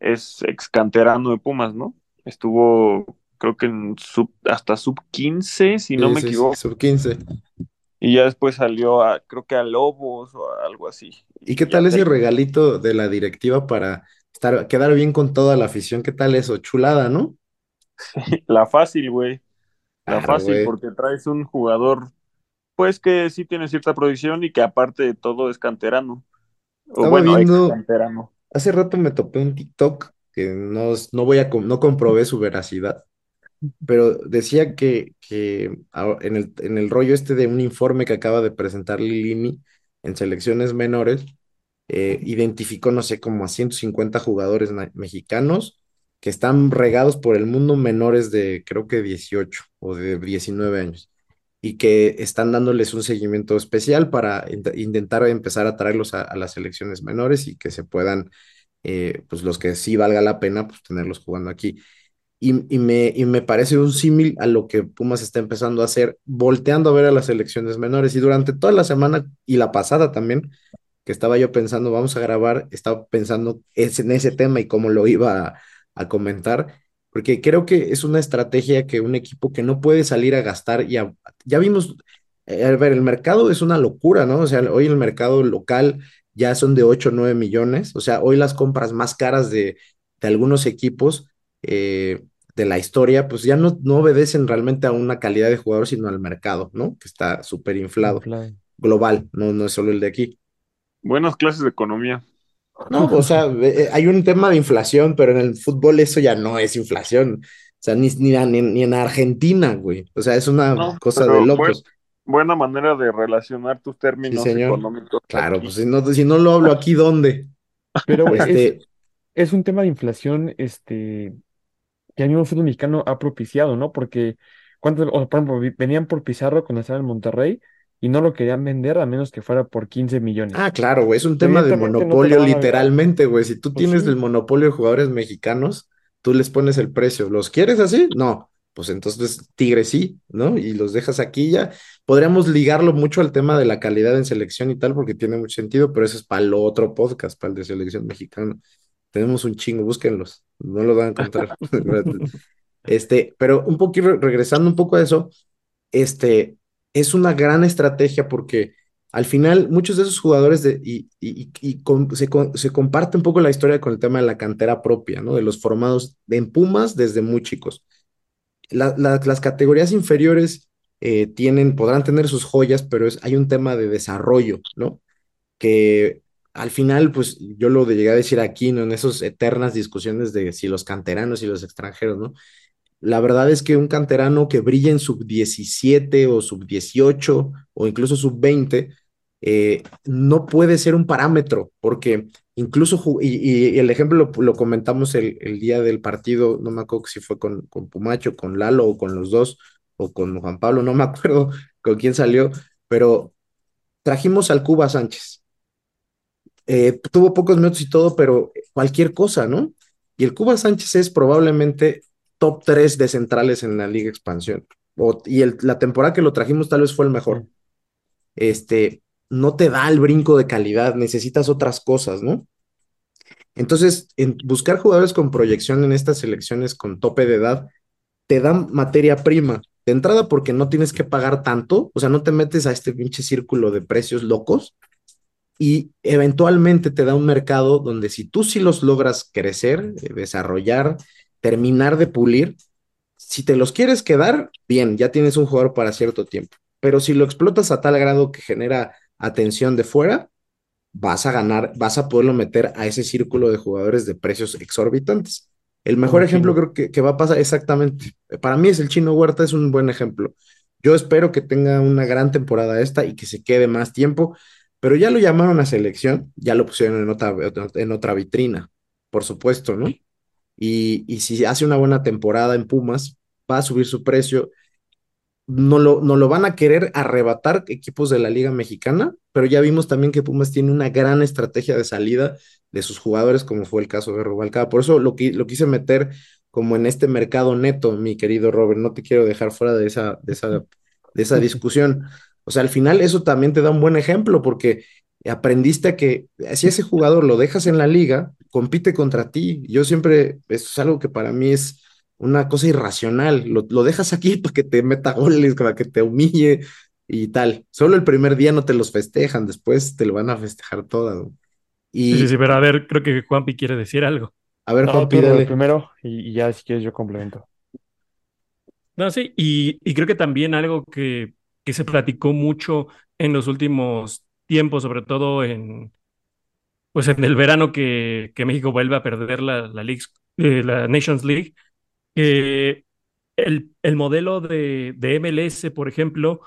es ex canterano de Pumas, ¿no? Estuvo, creo que en sub, hasta sub 15, si no Sí, me sí, equivoco, sub 15. Y ya después salió a, creo que a Lobos o a algo así. ¿Y qué tal ese regalito de la directiva para estar, quedar bien con toda la afición. ¿Qué tal eso? Chulada, ¿no? La fácil, güey. La Claro, fácil, güey. porque traes un jugador, pues que sí tiene cierta proyección y que aparte de todo es canterano. O Estaba bueno, ex viendo, canterano. hace rato me topé un TikTok que no, no voy a, no comprobé su veracidad, pero decía que, que en el, en el rollo este de un informe que acaba de presentar Lilini en selecciones menores, eh, identificó, no sé, como a 150 jugadores mexicanos que están regados por el mundo menores de, creo que 18 o de 19 años, y que están dándoles un seguimiento especial para int- intentar empezar a traerlos a, a las selecciones menores y que se puedan, eh, pues los que sí valga la pena, pues tenerlos jugando aquí. Y, y me, y me parece un símil a lo que Pumas está empezando a hacer, volteando a ver a las selecciones menores. Y durante toda la semana y la pasada también, que estaba yo pensando, vamos a grabar, estaba pensando en ese tema y cómo lo iba a, comentar, porque creo que es una estrategia que un equipo que no puede salir a gastar, y ya vimos, eh, a ver, el mercado es una locura, ¿no? O sea, hoy el mercado local ya son de 8 o 9 millones, o sea, hoy las compras más caras de, de algunos equipos eh, de la historia, pues ya no, no obedecen realmente a una calidad de jugador, sino al mercado, ¿no? Que está súper inflado, Inflado. global, no, no es solo el de aquí. Buenas clases de economía. No, o sea, eh, hay un tema de inflación, pero en el fútbol eso ya no es inflación. O sea, ni, ni, ni, en Argentina, güey. O sea, es una No, cosa de locos. buena manera de relacionar tus Sí, términos señor. económicos. Claro, aquí. pues si no, si no lo hablo aquí, ¿dónde? Pero es, Este, es un tema de inflación, este, que el mismo fútbol mexicano ha propiciado, ¿no? Porque, ¿cuántos, o sea, por ejemplo, venían por Pizarro cuando estaba en Monterrey y no lo querían vender a menos que fuera por 15 millones. ah, claro, güey, es un tema de no monopolio literalmente, güey. Si tú Pues tienes sí. el monopolio de jugadores mexicanos, tú les pones el precio. ¿Los quieres así? No. Pues entonces Tigre sí, ¿no? Y los dejas aquí ya. Podríamos ligarlo mucho al tema de la calidad en selección y tal, porque tiene mucho sentido, pero eso es para el otro podcast, para el de selección mexicana. Tenemos un chingo, búsquenlos, no lo van a encontrar. Este, pero un poquito, regresando un poco a eso, este, es una gran estrategia porque al final muchos de esos jugadores de, y, y, y con- se, se comparte un poco la historia con el tema de la cantera propia, ¿no? De los formados en Pumas desde muy chicos. La- las categorías inferiores eh, tienen, podrán tener sus joyas, pero es, hay un tema de desarrollo, ¿no? Que al final, pues yo lo llegué a decir aquí, ¿no? En esas eternas discusiones de si los canteranos y los extranjeros, ¿no? La verdad es que un canterano que brilla en sub 17 o sub 18 o incluso sub 20 eh, no puede ser un parámetro, porque incluso, y, el ejemplo lo, comentamos el, el día del partido, no me acuerdo si fue con, con Pumacho, con Lalo o con los dos, o con Juan Pablo, no me acuerdo con quién salió, pero trajimos al Cuba Sánchez. Eh, tuvo pocos minutos y todo, pero cualquier cosa, ¿no? Y el Cuba Sánchez es probablemente top 3 de centrales en la Liga Expansión. O- y el- la temporada que lo trajimos tal vez fue el mejor. Este, no te da el brinco de calidad, necesitas otras cosas, ¿no? Entonces, en buscar jugadores con proyección en estas selecciones con tope de edad, te dan materia prima. De entrada, porque no tienes que pagar tanto, o sea, no te metes a este pinche círculo de precios locos y eventualmente te da un mercado donde si tú sí los logras crecer, eh, desarrollar, terminar de pulir, si te los quieres quedar, bien, ya tienes un jugador para cierto tiempo. Pero si lo explotas a tal grado que genera atención de fuera, vas a ganar, vas a poderlo meter a ese círculo de jugadores de precios exorbitantes. El mejor Como ejemplo Chino. creo que, que va a pasar exactamente. Para mí es el Chino Huerta, es un buen ejemplo. Yo espero que tenga una gran temporada esta y que se quede más tiempo, pero ya lo llamaron a selección, ya lo pusieron en otra, en otra vitrina, por supuesto, ¿no? Y, y si hace una buena temporada en Pumas, va a subir su precio. No lo, no lo van a querer arrebatar equipos de la Liga Mexicana, pero ya vimos también que Pumas tiene una gran estrategia de salida de sus jugadores, como fue el caso de Rubalcaba. Por eso lo, lo quise meter como en este mercado neto, mi querido Robert. No te quiero dejar fuera de esa, de esa, de esa discusión. O sea, al final eso también te da un buen ejemplo, porque aprendiste a que si ese jugador lo dejas en la liga, compite contra ti. Yo siempre, eso es algo que para mí es una cosa irracional. Lo, lo dejas aquí para que te meta goles, para que te humille y tal. Solo el primer día no te los festejan, después te lo van a festejar todas. ¿no? Sí, sí, Y sí, pero a ver, creo que Juanpi quiere decir algo. a ver, No, Juanpi, dale. primero y, y ya si quieres yo complemento. No, sí, y, y creo que también algo que, que se platicó mucho en los últimos tiempos, sobre todo en, pues en el verano que, que México vuelve a perder la, la, Leagues- eh, la Nations League, que el, el modelo de, de MLS, por ejemplo,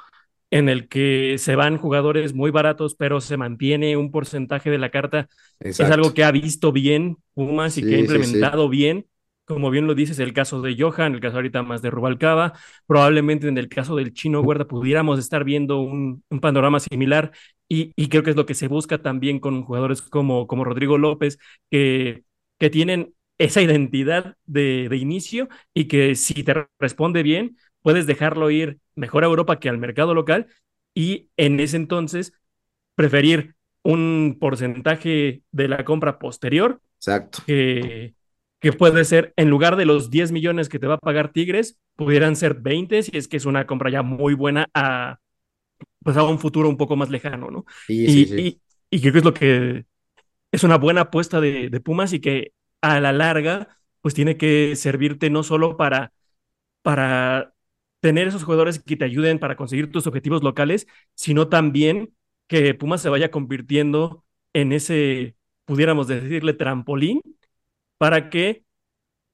en el que se van jugadores muy baratos, pero se mantiene un porcentaje de la carta, es Exacto. algo que ha visto bien Pumas y que ha Sí, sí, sí. implementado bien. Como bien lo dices, el caso de Johan, el caso ahorita más de Rubalcaba, probablemente en el caso del Chino Huerta pudiéramos estar viendo un, un panorama similar y, y, creo que es lo que se busca también con jugadores como, como Rodrigo López, que, que tienen esa identidad de, de inicio y que si te responde bien, puedes dejarlo ir mejor a Europa que al mercado local y en ese entonces preferir un porcentaje de la compra posterior Exacto. que, que puede ser, en lugar de los 10 millones que te va a pagar Tigres, pudieran ser 20 si es que es una compra ya muy buena a, pues a un futuro un poco más lejano, ¿no? Sí, y, sí, sí. y, y creo que es lo que es una buena apuesta de, de Pumas y que a la larga, pues tiene que servirte no solo para, para tener esos jugadores que te ayuden para conseguir tus objetivos locales, sino también que Pumas se vaya convirtiendo en ese, pudiéramos decirle, trampolín para que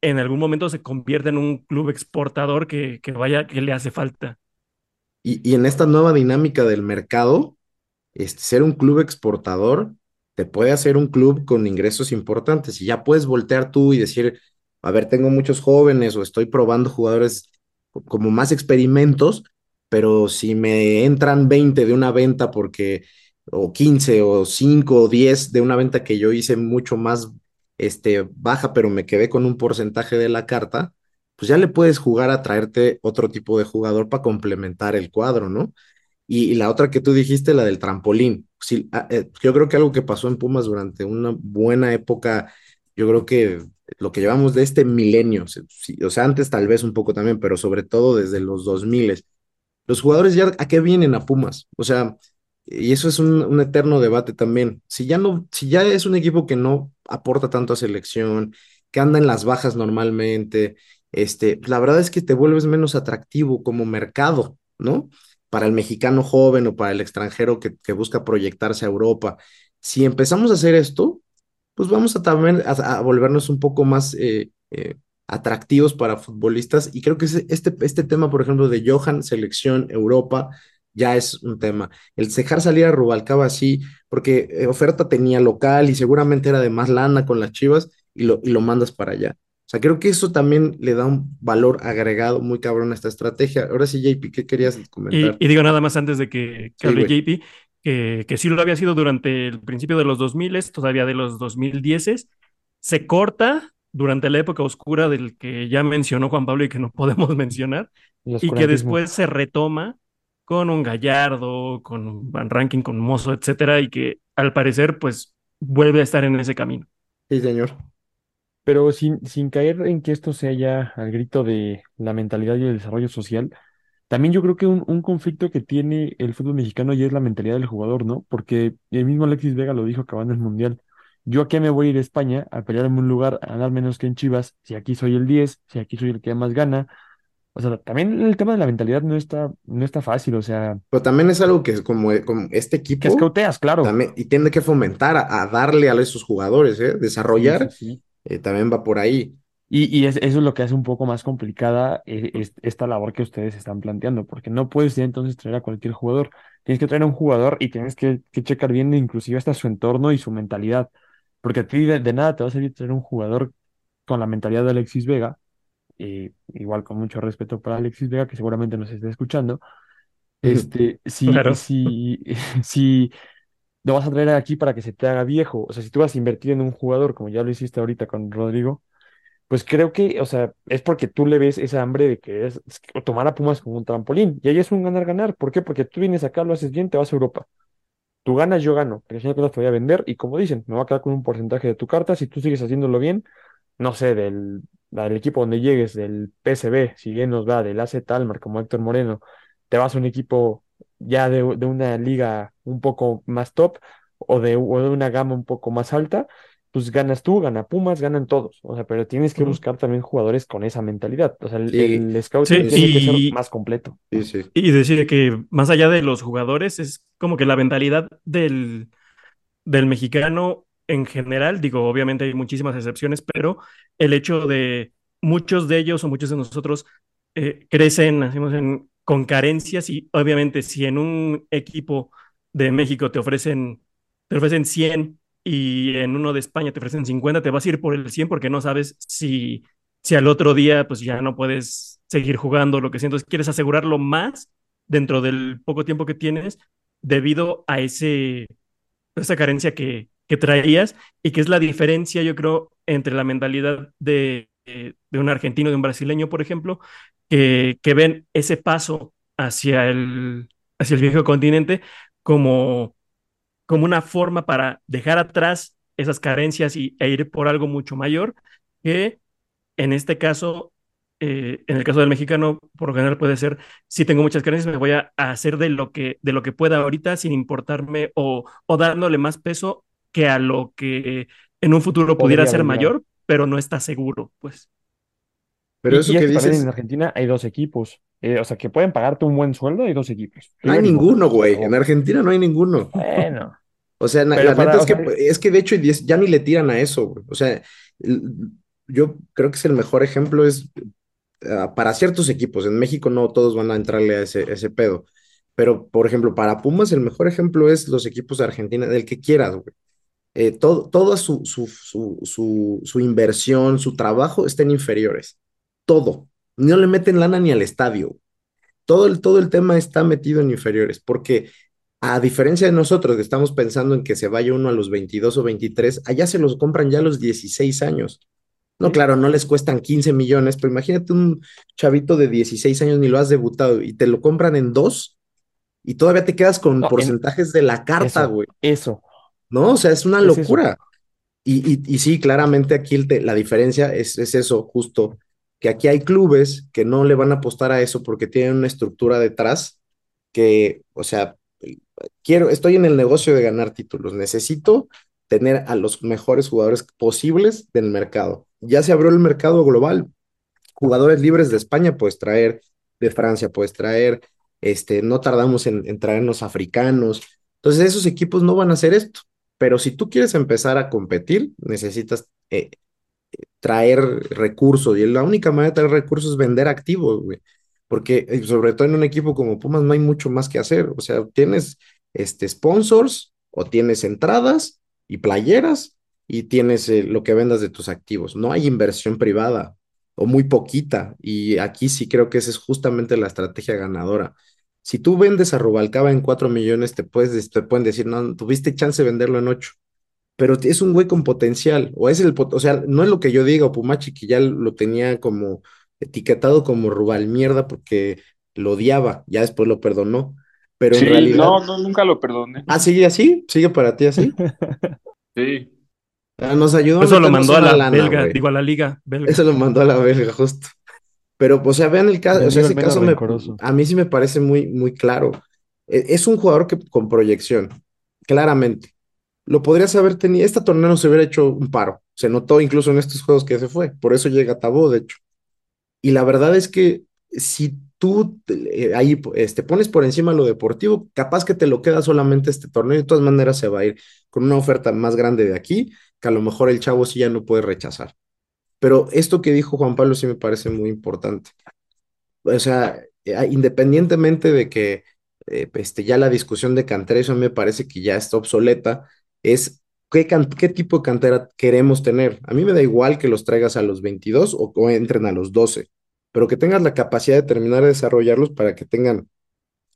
en algún momento se convierta en un club exportador que, que vaya, que le hace falta. Y, y en esta nueva dinámica del mercado, este, ser un club exportador te puede hacer un club con ingresos importantes y ya puedes voltear tú y decir, a ver, tengo muchos jóvenes o estoy probando jugadores co- como más experimentos, pero si me entran 20 de una venta porque, o 15 o 5 o 10 de una venta que yo hice mucho más este, baja, pero me quedé con un porcentaje de la carta, pues ya le puedes jugar a traerte otro tipo de jugador para complementar el cuadro, ¿no? Y, la otra que tú dijiste, la del trampolín. Sí, ah, eh, yo creo que algo que pasó en Pumas durante una buena época, yo creo que lo que llevamos de este milenio, o sea, antes tal vez un poco también, pero sobre todo desde los 2000, los jugadores ya a qué vienen a Pumas, o sea, y eso es un, un eterno debate también. Si ya no, si ya es un equipo que no aporta tanto a selección, que anda en las bajas normalmente, este, la verdad es que te vuelves menos atractivo como mercado, ¿no? Para el mexicano joven o para el extranjero que, que busca proyectarse a Europa. Si empezamos a hacer esto, pues vamos a también a, volvernos un poco más eh, eh, atractivos para futbolistas. Y creo que este, este tema, por ejemplo, de Johan, selección Europa, ya es un tema. El dejar salir a Rubalcaba así, porque eh, oferta tenía local y seguramente era de más lana con las Chivas y lo, y lo mandas para allá. O sea, creo que eso también le da un valor agregado muy cabrón a esta estrategia. Ahora sí, JP, ¿qué querías comentar? y digo nada más antes de que, que Sí, hable. JP, que, que sí lo había sido durante el principio de los 2000, todavía de los 2010, se corta durante la época oscura del que ya mencionó Juan Pablo y que no podemos mencionar, y que después se retoma con un Gallardo, con un Van Ranking, con Mozo, etcétera, y que al parecer pues vuelve a estar en ese camino. Sí, señor. Pero sin, caer en que esto sea ya al grito de la mentalidad y el desarrollo social, también yo creo que un, conflicto que tiene el fútbol mexicano ya es la mentalidad del jugador, ¿no? Porque el mismo Alexis Vega lo dijo acabando el Mundial. Yo aquí me voy a ir a España a pelearme un lugar, a ganar menos que en Chivas, si aquí soy el 10, si aquí soy el que más gana. O sea, también el tema de la mentalidad no está, no está fácil, o sea, Pero también es algo que como, como este que equipo escauteas, claro. también, y tiene que fomentar a, a darle a esos jugadores, ¿eh? Sí, sí, Desarrollar sí. eh, también va por ahí. Y, y es- eso es lo que hace un poco más complicada eh, es- esta labor que ustedes están planteando, porque no puedes ya entonces traer a cualquier jugador. Tienes que traer a un jugador y tienes que, que checar bien inclusive hasta su entorno y su mentalidad, porque a ti de, de nada te va a servir traer un jugador con la mentalidad de Alexis Vega, eh, igual con mucho respeto para Alexis Vega, que seguramente nos esté escuchando. Este, si, Claro. si, si lo vas a traer aquí para que se te haga viejo, o sea, si tú vas a invertir en un jugador, como ya lo hiciste ahorita con Rodrigo, pues creo que, o sea, es porque tú le ves esa hambre de que es, es tomar a Pumas como un trampolín. Y ahí es un ganar-ganar. ¿Por qué? Porque tú vienes acá, lo haces bien, te vas a Europa. Tú ganas, yo gano. Pero si no te voy a vender. Y como dicen, me va a quedar con un porcentaje de tu carta. Si tú sigues haciéndolo bien, no sé, del, del equipo donde llegues, del PSV, si bien nos va, del AZ Almar, como Héctor Moreno, te vas a un equipo ya de, de una liga un poco más top. o de, o de una gama un poco más alta, pues ganas tú, gana Pumas, ganan todos. O sea, pero tienes que buscar también jugadores con esa mentalidad. O sea, el, Sí. el scouting Sí, tiene que ser más completo. Sí, sí. Y decir que más allá de los jugadores, es como que la mentalidad del, del mexicano en general, digo, obviamente hay muchísimas excepciones, pero el hecho de muchos de ellos o muchos de nosotros eh, crecen, con carencias y obviamente si en un equipo de México te ofrecen, te ofrecen 100 y en uno de España te ofrecen 50, te vas a ir por el 100 porque no sabes si, si al otro día pues ya no puedes seguir jugando, lo que sea. Entonces quieres asegurarlo más dentro del poco tiempo que tienes debido a ese, esa carencia que, que traías y que es la diferencia, yo creo, entre la mentalidad de, de, un argentino, de un brasileño, por ejemplo, que, que ven ese paso hacia el, hacia el viejo continente como, como una forma para dejar atrás esas carencias y, e ir por algo mucho mayor, que en este caso, eh, en el caso del mexicano, por lo general puede ser, si tengo muchas carencias, me voy a hacer de lo que, de lo que pueda ahorita sin importarme o, o dándole más peso que a lo que en un futuro pudiera ser mayor, pero no está seguro, pues. Pero Y- eso y que dices, en Argentina hay dos equipos. Eh, o sea, que pueden pagarte un buen sueldo, hay dos equipos. no hay ninguno, güey. En Argentina no hay ninguno. Bueno, O sea, Pero la para- neta es que, sea- es que de hecho ya ni le tiran a eso, güey. O sea, yo creo que es el mejor ejemplo es ah, para ciertos equipos. En México no todos van a entrarle a ese, ese pedo. Pero, por ejemplo, para Pumas el mejor ejemplo es los equipos de Argentina, del que quieras, güey. Eh, todo, toda su, su, su, su, inversión, su trabajo está en inferiores. Todo. No le meten lana ni al estadio. Todo el, todo el tema está metido en inferiores, porque a diferencia de nosotros que estamos pensando en que se vaya uno a los 22 o 23, allá se los compran ya a los 16 años. No, claro, no les cuestan 15 millones, pero imagínate un chavito de 16 años ni lo has debutado y te lo compran en dos y todavía te quedas con No, en- porcentajes de la carta, güey. eso. ¿No? O sea, es una Es locura. Y, y, y sí, claramente aquí el te- la diferencia es, es eso, justo, que aquí hay clubes que no le van a apostar a eso porque tienen una estructura detrás que, o sea, quiero, estoy en el negocio de ganar títulos, necesito tener a los mejores jugadores posibles del mercado. Ya se abrió el mercado global, jugadores libres de España puedes traer, de Francia puedes traer, este, no tardamos en, en traernos africanos. Entonces esos equipos no van a hacer esto. Pero si tú quieres empezar a competir, necesitas eh, traer recursos. Y la única manera de traer recursos es vender activos, güey. Porque eh, sobre todo en un equipo como Pumas no hay mucho más que hacer. O sea, tienes este, sponsors o tienes entradas y playeras y tienes eh, lo que vendas de tus activos. No hay inversión privada o muy poquita. Y aquí sí creo que esa es justamente la estrategia ganadora. Si tú vendes a Rubalcaba en 4 millones, te, puedes, te pueden decir, no, tuviste chance de venderlo en 8 pero es un güey con potencial, o es el, pot- o sea, no es lo que yo diga, o Pumachi, que ya lo tenía como etiquetado como Rubal mierda porque lo odiaba, ya después lo perdonó, pero en realidad, no, no, nunca lo perdoné. ah, sigue así, sigue para ti así, Sí. Ah, nos ayudó Eso lo mandó a una la lana, belga, digo a la liga belga. Eso lo mandó a la belga, justo. Pero, o sea, vean el caso, o sea, ese caso me- a mí sí me parece muy, muy claro. E- Es un jugador que con proyección, claramente. Lo podrías haber tenido, este torneo no se hubiera hecho un paro. Se notó incluso en estos juegos que se fue. Por eso llega Tabó, de hecho. Y la verdad es que si tú eh, ahí este, pones por encima lo deportivo, capaz que te lo queda solamente este torneo y de todas maneras se va a ir con una oferta más grande de aquí, que a lo mejor el chavo sí ya no puede rechazar. Pero esto que dijo Juan Pablo sí me parece muy importante. O sea, eh, independientemente de que eh, este, ya la discusión de cantera, eso me parece que ya está obsoleta, es qué, qué tipo de cantera queremos tener. A mí me da igual que los traigas a los 22 o, o entren a los 12, pero que tengas la capacidad de terminar de desarrollarlos para que tengan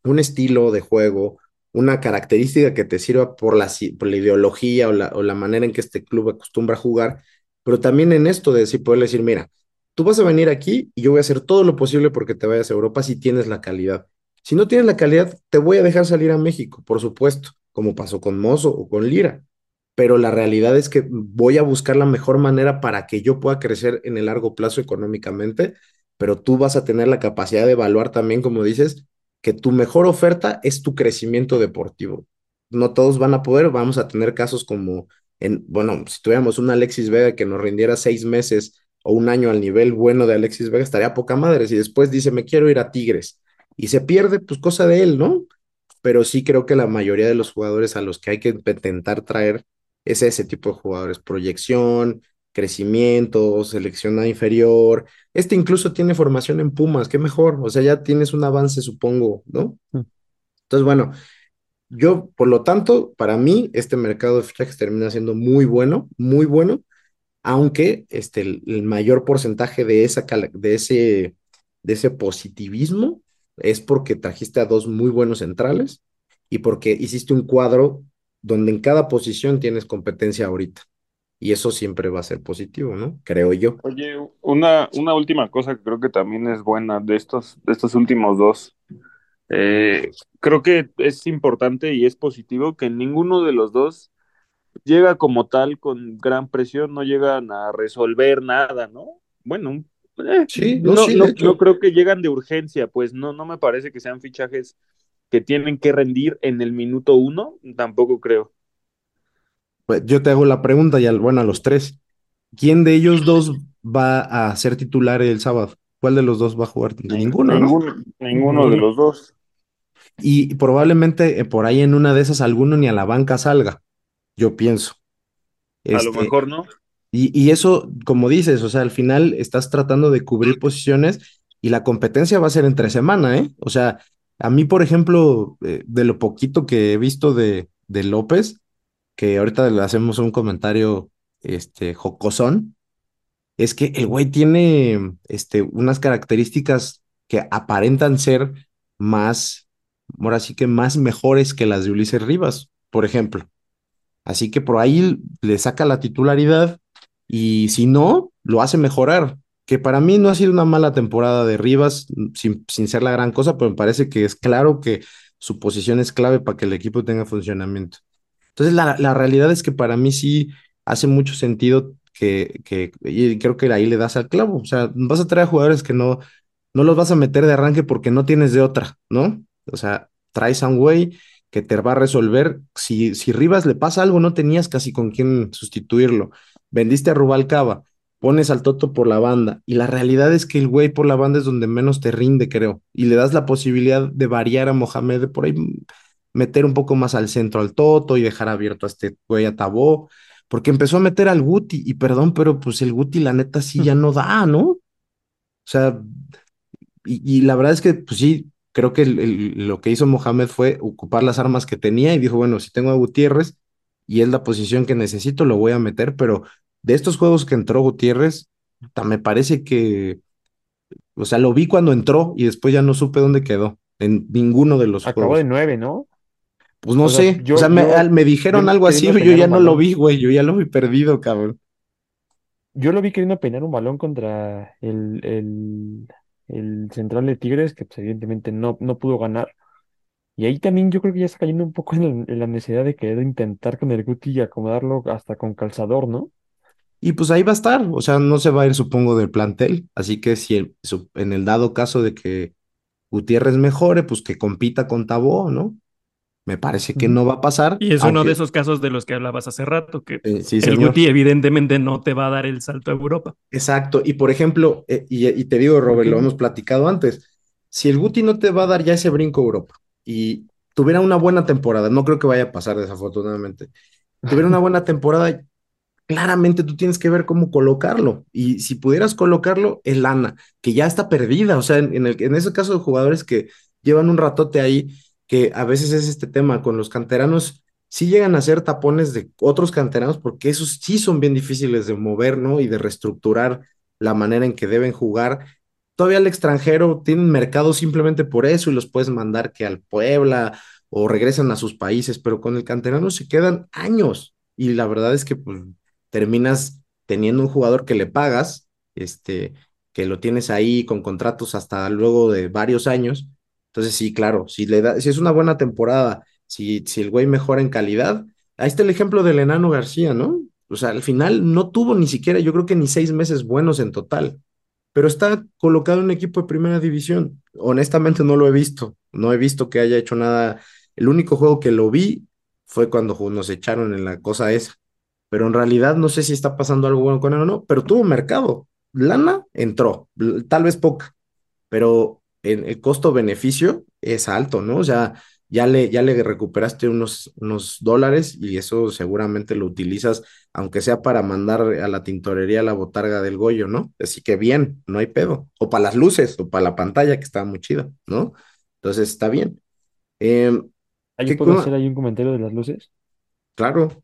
un estilo de juego, una característica que te sirva por la, por la ideología o la, o la manera en que este club acostumbra a jugar, pero también en esto de decir, poderle decir, mira, tú vas a venir aquí y yo voy a hacer todo lo posible porque te vayas a Europa si tienes la calidad. Si no tienes la calidad, te voy a dejar salir a México, por supuesto, como pasó con Mozo o con Lira. Pero la realidad es que voy a buscar la mejor manera para que yo pueda crecer en el largo plazo económicamente, pero tú vas a tener la capacidad de evaluar también, como dices, que tu mejor oferta es tu crecimiento deportivo. no todos van a poder, vamos a tener casos como, en, bueno, si tuviéramos un Alexis Vega que nos rindiera seis meses o un año al nivel bueno de Alexis Vega, estaría poca madre. Si después dice, me quiero ir a Tigres y se pierde, pues cosa de él, ¿no? Pero sí creo que la mayoría de los jugadores a los que hay que intentar traer es ese tipo de jugadores, proyección, crecimiento, seleccionada inferior. Este incluso tiene formación en Pumas, qué mejor, o sea, ya tienes un avance, supongo, ¿no? Mm. Entonces, bueno, yo, por lo tanto, para mí, este mercado de fichajes termina siendo muy bueno, muy bueno, aunque este, el, mayor porcentaje de, esa, de, ese, de ese positivismo es porque trajiste a dos muy buenos centrales y porque hiciste un cuadro donde en cada posición tienes competencia ahorita. Y eso siempre va a ser positivo, ¿no? Creo yo. Oye, una, una última cosa que creo que también es buena de estos, de estos últimos dos. Eh, creo que es importante y es positivo que ninguno de los dos llega como tal con gran presión, no llegan a resolver nada, ¿no? Bueno, eh, Sí, no, no, sí, no, creo que llegan de urgencia, pues no, no me parece que sean fichajes que tienen que rendir en el minuto uno, tampoco creo. Pues yo te hago la pregunta, y al, bueno, a los tres. ¿Quién de ellos dos va a ser titular el sábado? ¿Cuál de los dos va a jugar? Ninguno, ¿no? Ninguno, ninguno de los dos. Y probablemente eh, por ahí en una de esas alguno ni a la banca salga, yo pienso. A lo Este, mejor no. Y, y eso, como dices, o sea, al final estás tratando de cubrir posiciones y la competencia va a ser entre semana, ¿eh? O sea, a mí, por ejemplo, eh, de lo poquito que he visto de, de López, que ahorita le hacemos un comentario, este, jocosón, es que el güey tiene, este, unas características que aparentan ser más, ahora sí que más mejores que las de Ulises Rivas, por ejemplo. Así que por ahí le saca la titularidad y si no, lo hace mejorar. Que para mí no ha sido una mala temporada de Rivas, sin, sin ser la gran cosa, pero me parece que es claro que su posición es clave para que el equipo tenga funcionamiento. Entonces, la, la realidad es que para mí sí hace mucho sentido que, que, y creo que ahí le das al clavo. O sea, vas a traer a jugadores que no, no los vas a meter de arranque porque no tienes de otra, ¿no? O sea, traes a un güey que te va a resolver. Si, si Rivas le pasa algo, no tenías casi con quién sustituirlo. Vendiste a Rubalcaba, pones al Toto por la banda, y la realidad es que el güey por la banda es donde menos te rinde, creo. Y le das la posibilidad de variar a Mohamed, de por ahí meter un poco más al centro al Toto y dejar abierto a este güey a Tabó, porque empezó a meter al Guti, y perdón, pero pues el Guti, la neta, sí ya no da, ¿no? O sea, y, y la verdad es que, pues sí, creo que el- el- lo que hizo Mohamed fue ocupar las armas que tenía y dijo, bueno, si tengo a Gutiérrez y es la posición que necesito, lo voy a meter, pero de estos juegos que entró Gutiérrez, me parece que, o sea, lo vi cuando entró y después ya no supe dónde quedó, en ninguno de los Acabó juegos. de nueve, ¿no? Pues no O sea, sé, yo- o sea, me, yo- al- me dijeron yo algo así, yo ya no lo vi, güey, yo ya lo vi perdido, cabrón. Yo lo vi queriendo peinar un balón contra el, el, el central de Tigres, que pues, evidentemente no, no pudo ganar. Y ahí también yo creo que ya está cayendo un poco en, la necesidad de querer intentar con el Guti y acomodarlo hasta con calzador, ¿no? Y pues ahí va a estar, o sea, no se va a ir, supongo, del plantel, así que si en el dado caso de que Gutiérrez mejore, pues que compita con Tabó, ¿no? Me parece que no va a pasar, Y es uno de esos casos de los que hablabas hace rato, que eh, sí, el señor. Guti evidentemente no te va a dar el salto a Europa. Exacto, y por ejemplo, eh, y, y te digo, Robert, lo hemos platicado antes, si el Guti no te va a dar ya ese brinco a Europa y tuviera una buena temporada, no creo que vaya a pasar desafortunadamente, tuviera una buena temporada, claramente tú tienes que ver cómo colocarlo, y si pudieras colocarlo, el lana, que ya está perdida, o sea, en, en el, en ese caso de jugadores que llevan un ratote ahí, que a veces es este tema con los canteranos, sí llegan a ser tapones de otros canteranos, porque esos sí son bien difíciles de mover, ¿no? Y de reestructurar la manera en que deben jugar. Todavía el extranjero tienen mercado simplemente por eso y los puedes mandar que al Puebla o regresan a sus países, pero con el canterano se quedan años y la verdad es que pues, terminas teniendo un jugador que le pagas, este, que lo tienes ahí con contratos hasta luego de varios años. Entonces sí, claro, si le da, si es una buena temporada, si, si el güey mejora en calidad, ahí está el ejemplo del Enano García, ¿no? O sea, al final no tuvo ni siquiera, yo creo que ni seis meses buenos en total, pero está colocado en un equipo de primera división. Honestamente no lo he visto, no he visto que haya hecho nada. El único juego que lo vi fue cuando nos echaron en la cosa esa. Pero en realidad no sé si está pasando algo bueno con él o no, pero tuvo mercado. Lana entró, tal vez poca, pero el costo-beneficio es alto, ¿no? O sea, ya le, ya le recuperaste unos, unos dólares y eso seguramente lo utilizas, aunque sea para mandar a la tintorería la botarga del Goyo, ¿no? Así que bien, no hay pedo. O para las luces, o para la pantalla, que está muy chida, ¿no? Entonces está bien. Em, Ahí ¿qué puedo hacer ahí un comentario de las luces. Claro,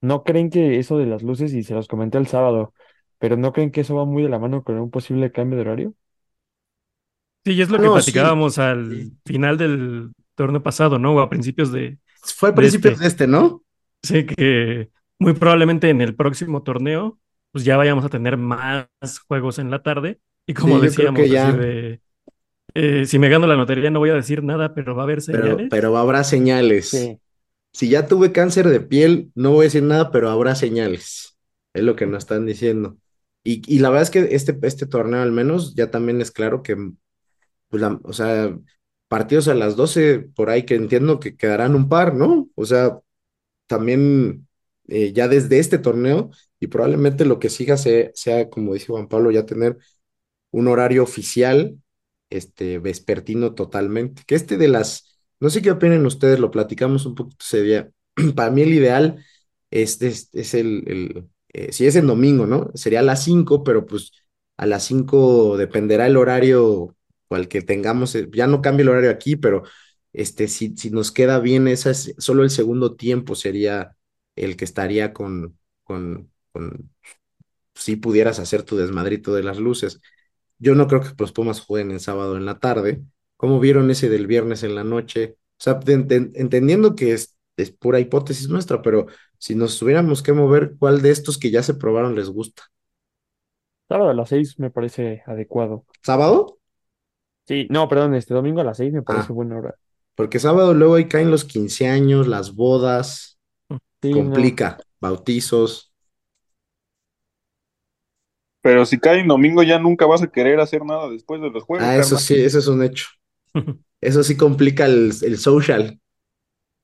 ¿No creen que eso de las luces, y se los comenté el sábado, pero no creen que eso va muy de la mano con un posible cambio de horario? Sí, y es lo Ah, que no, sí. platicábamos al final del torneo pasado, ¿no? O a principios de, fue a de principios este. de este, ¿no? Sí, que muy probablemente en el próximo torneo, pues ya vayamos a tener más juegos en la tarde. Y como Sí, decíamos, que así ya. de, eh, si me gano la lotería no voy a decir nada, pero va a haber Pero, señales. pero habrá señales. Sí. Si ya tuve cáncer de piel, no voy a decir nada, pero habrá señales. Es lo que nos están diciendo. Y, y la verdad es que este, este torneo al menos ya también es claro que, pues la- o sea, partidos a las 12 por ahí que entiendo que quedarán un par, ¿no? O sea, también eh, ya desde este torneo y probablemente lo que siga sea, sea, como dice Juan Pablo, ya tener un horario oficial, este, vespertino totalmente. Que este de las, no sé qué opinen ustedes, lo platicamos un poquito ese día. Para mí el ideal es, es, el eh, si es en domingo, ¿no? Sería a las 5, pero pues a las 5 dependerá el horario cual que tengamos, eh, ya no cambia el horario aquí, pero este, si, si nos queda bien, esa es, solo el segundo tiempo sería el que estaría con, con, con, si pudieras hacer tu desmadrito de las luces. Yo no creo que los Pumas jueguen el sábado en la tarde. ¿Cómo vieron ese del viernes en la noche? O sea, entendiendo que es, es pura hipótesis nuestra, pero si nos tuviéramos que mover, ¿cuál de estos que ya se probaron les gusta? Sábado a las seis me parece adecuado. ¿Sábado? Sí, no, perdón, este domingo a las seis me parece Ah, buena hora. porque sábado luego ahí caen los 15 años, las bodas, Sí, no. complica, bautizos. Pero si cae en domingo ya nunca vas a querer hacer nada después de los juegos, Ah, eso carnal. sí, eso es un hecho. Eso sí complica el, el social,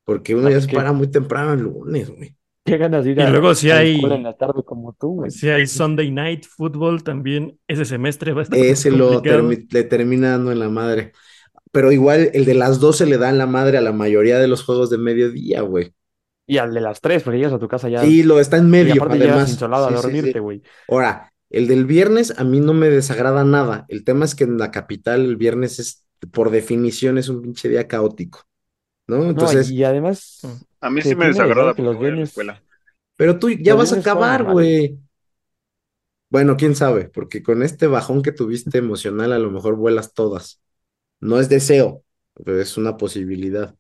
porque uno Ah, ya se qué, para muy temprano el lunes, güey. Qué ganas de ir Y a, luego si a la escuela en hay, la tarde como tú, güey. si hay Sunday Night Football también, ese semestre va a estar Ese lo termi- le termina dando en la madre. Pero igual el de las 12 le da en la madre a la mayoría de los juegos de mediodía, güey. Y al de las tres, porque llegas a tu casa ya. Sí, lo está en Y medio, aparte llegas además. insolado a Sí, sí, dormirte, sí. güey. Ahora, el del viernes a mí no me desagrada nada. El tema es que en la capital el viernes es, por definición, es un pinche día caótico, ¿no? No, Entonces, y además. A mí sí me desagrada saber que porque los voy a la viernes, escuela. pero tú ya los vas a acabar, güey. Bueno, quién sabe, porque con este bajón que tuviste emocional, a lo mejor vuelas todas. No es deseo, pero es una posibilidad.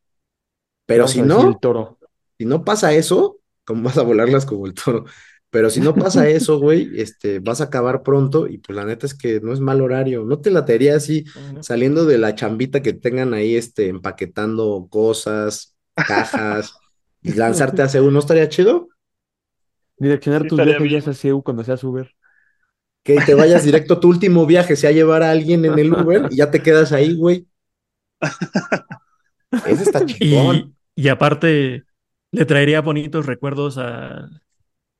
Pero vamos si decir el no, toro. si no pasa eso, como vas a volarlas como el toro. Pero si no pasa eso, güey, este, vas a acabar pronto y pues la neta es que no es mal horario. ¿No te latería así Bueno, saliendo de la chambita que tengan ahí, este, empaquetando cosas, cajas, y lanzarte a CU? ¿No estaría chido? Direccionar Sí, tus viajes bien. sea CEU cuando seas Uber. Que te vayas directo a tu último viaje, sea llevar a alguien en el Uber y ya te quedas ahí, güey. Ese está chingón. Y, y aparte, le traería bonitos recuerdos a-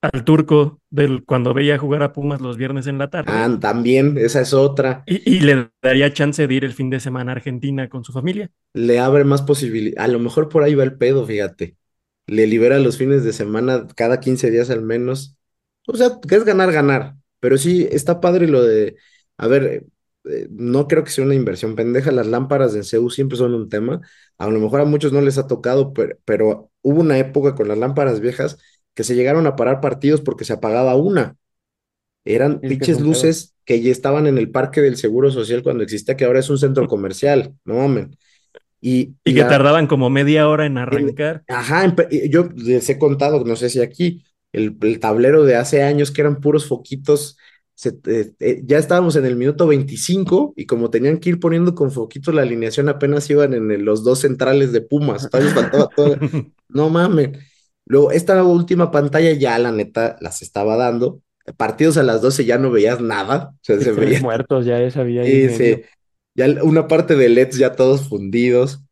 al turco del cuando veía jugar a Pumas los viernes en la tarde. Ah, también, esa es otra. Y, y le daría chance de ir el fin de semana a Argentina con su familia. Le abre más posibilidades. A lo mejor por ahí va el pedo, fíjate. Le libera los fines de semana cada 15 días al menos. O sea, que es ganar, ganar. Pero sí, está padre lo de. A ver, eh, no creo que sea una inversión pendeja. Las lámparas en CEU siempre son un tema. A lo mejor a muchos no les ha tocado, pero, pero hubo una época con las lámparas viejas que se llegaron a parar partidos porque se apagaba una. Eran pinches luces que ya estaban en el parque del Seguro Social cuando existía, que ahora es un centro comercial. No mamen. Y, Y y que la- tardaban como media hora en en- arrancar. Ajá, yo les he contado, no sé si aquí, el, el tablero de hace años que eran puros foquitos, se- eh, eh, ya estábamos en el minuto 25 y como tenían que ir poniendo con foquitos la alineación, apenas iban en el- los dos centrales de Pumas, todavía les faltaba todo. No mames. Luego, esta última pantalla ya, la neta, las estaba dando. Partidos a las 12 ya no veías nada, o sea, se veía muertos, ya esa había ahí Sí, en medio. sí. Ya una parte de LEDs ya todos fundidos.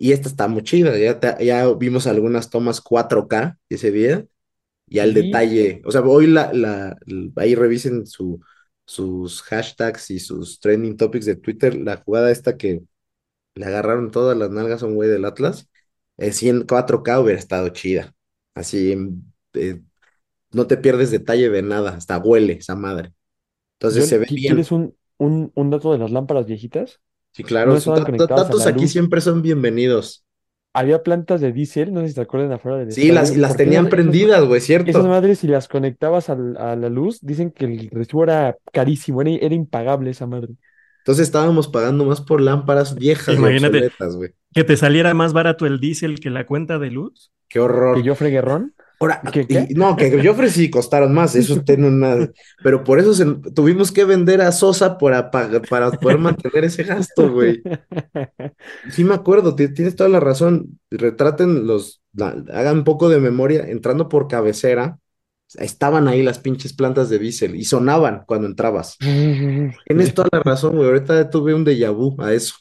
Y esta está muy chida, ya, te- ya vimos algunas tomas 4K ese día y al Sí, detalle. O sea, hoy la, la, ahí revisen su, sus hashtags y sus trending topics de Twitter. La jugada esta que le agarraron todas las nalgas a un güey del Atlas, eh, en 4K hubiera estado chida. Así, eh, no te pierdes detalle de nada, hasta huele esa madre. Entonces se ve ¿qui- bien. ¿quieres un, un, un dato de las lámparas viejitas? Sí, claro, No a datos aquí luz. siempre son bienvenidos. Había plantas de diésel, no sé si te acuerdan afuera del Sí, las, estadio, las tenían esas, esas, prendidas, güey, esas cierto. madres, si las conectabas al- a la luz, dicen que el recibo era carísimo, era, era impagable esa madre. Entonces estábamos pagando más por lámparas viejas y Imagínate obsoletas, güey. que te saliera más barato el diésel que la cuenta de luz. Qué Que horror. yo Guerrón, Ahora, ¿qué, qué? y- no, que yo ofrecí costaron más, eso tiene una, pero por eso se- tuvimos que vender a Sosa para, pa- para poder mantener ese gasto, güey. Sí me acuerdo, ti- tienes toda la razón. Retraten los, la- hagan un poco de memoria, entrando por cabecera, estaban ahí las pinches plantas de diésel y sonaban cuando entrabas. Tienes toda la razón, güey. Ahorita tuve un déjà vu a eso.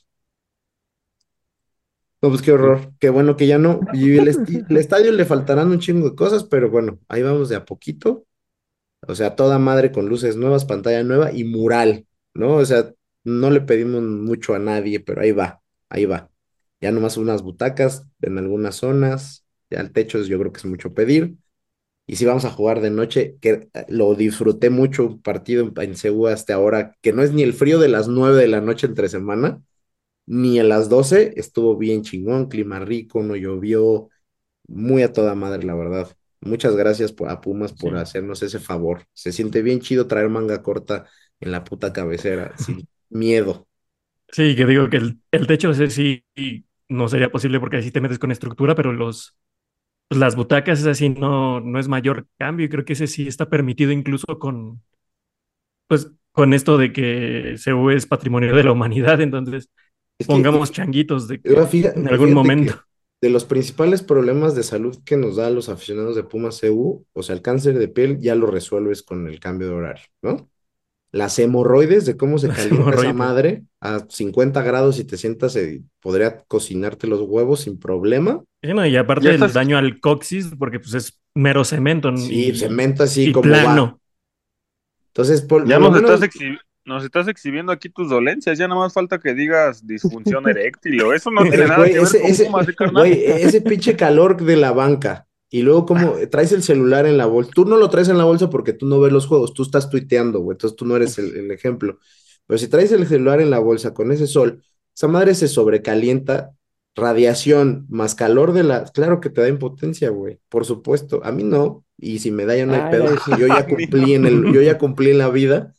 No, pues qué horror. Qué bueno que ya no. Y el, estadio le faltarán un chingo de cosas, pero bueno, ahí vamos de a poquito. O sea, toda madre con luces nuevas, pantalla nueva y mural, ¿no? O sea, no le pedimos mucho a nadie, pero ahí va, ahí va. Ya nomás unas butacas en algunas zonas, ya el techo yo creo que es mucho pedir. Y si vamos a jugar de noche, que eh, lo disfruté mucho un partido en, en hasta ahora, que no es ni el frío de las 9 de la noche entre semana, ni a las 12, estuvo bien chingón, clima rico, no llovió, muy a toda madre, la verdad. Muchas gracias por, a Pumas por Sí. hacernos ese favor. Se siente bien chido traer manga corta en la puta cabecera, sin miedo. Sí, que digo que el, el techo ese sí no sería posible porque así te metes con estructura, pero los, pues, las butacas es así, no, no es mayor cambio y creo que ese sí está permitido incluso con, pues, con esto de que CU es patrimonio de la humanidad, entonces Es que, pongamos changuitos de que en algún momento. de los principales problemas de salud que nos da a los aficionados de Pumas CU, o sea, el cáncer de piel ya lo resuelves con el cambio de horario, ¿no? Las hemorroides, de cómo se Las calienta esa madre a 50 grados y te sientas, eh, podría cocinarte los huevos sin problema. Sí, no, y aparte Ya el estás- daño al coxis, porque pues es mero cemento Sí, y, cemento así y como va. plano. Entonces, por, Ya nos menos- estás, exhi- nos estás exhibiendo aquí tus dolencias, ya nada más falta que digas disfunción eréctil o eso no tiene nada güey, que ver ese, con ese- Pumas, ¿eh, carnal? güey, ese pinche calor de la banca. Y luego, como traes el celular en la bolsa. Tú no lo traes en la bolsa porque tú no ves los juegos, tú estás tuiteando, güey. Entonces tú no eres el, el ejemplo. Pero si traes el celular en la bolsa con ese sol, esa madre se sobrecalienta, radiación más calor de la. Claro que te da impotencia, güey. Por supuesto. A mí no. Y si me da ya no hay Ay, pedo. Yo ya cumplí en el, yo ya cumplí en la vida.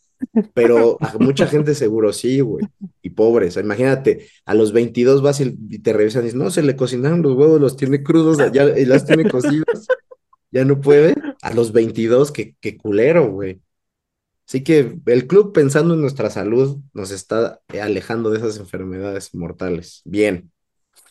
Pero a mucha gente seguro sí, güey. Y pobres. Imagínate, a los 22 vas y, te revisan y dices, no, se le cocinaron los huevos, los tiene crudos, ya, y las tiene cocidos. Ya no puede. A los 22, qué, qué culero, güey. Así que el club, pensando en nuestra salud, nos está alejando de esas enfermedades mortales. Bien.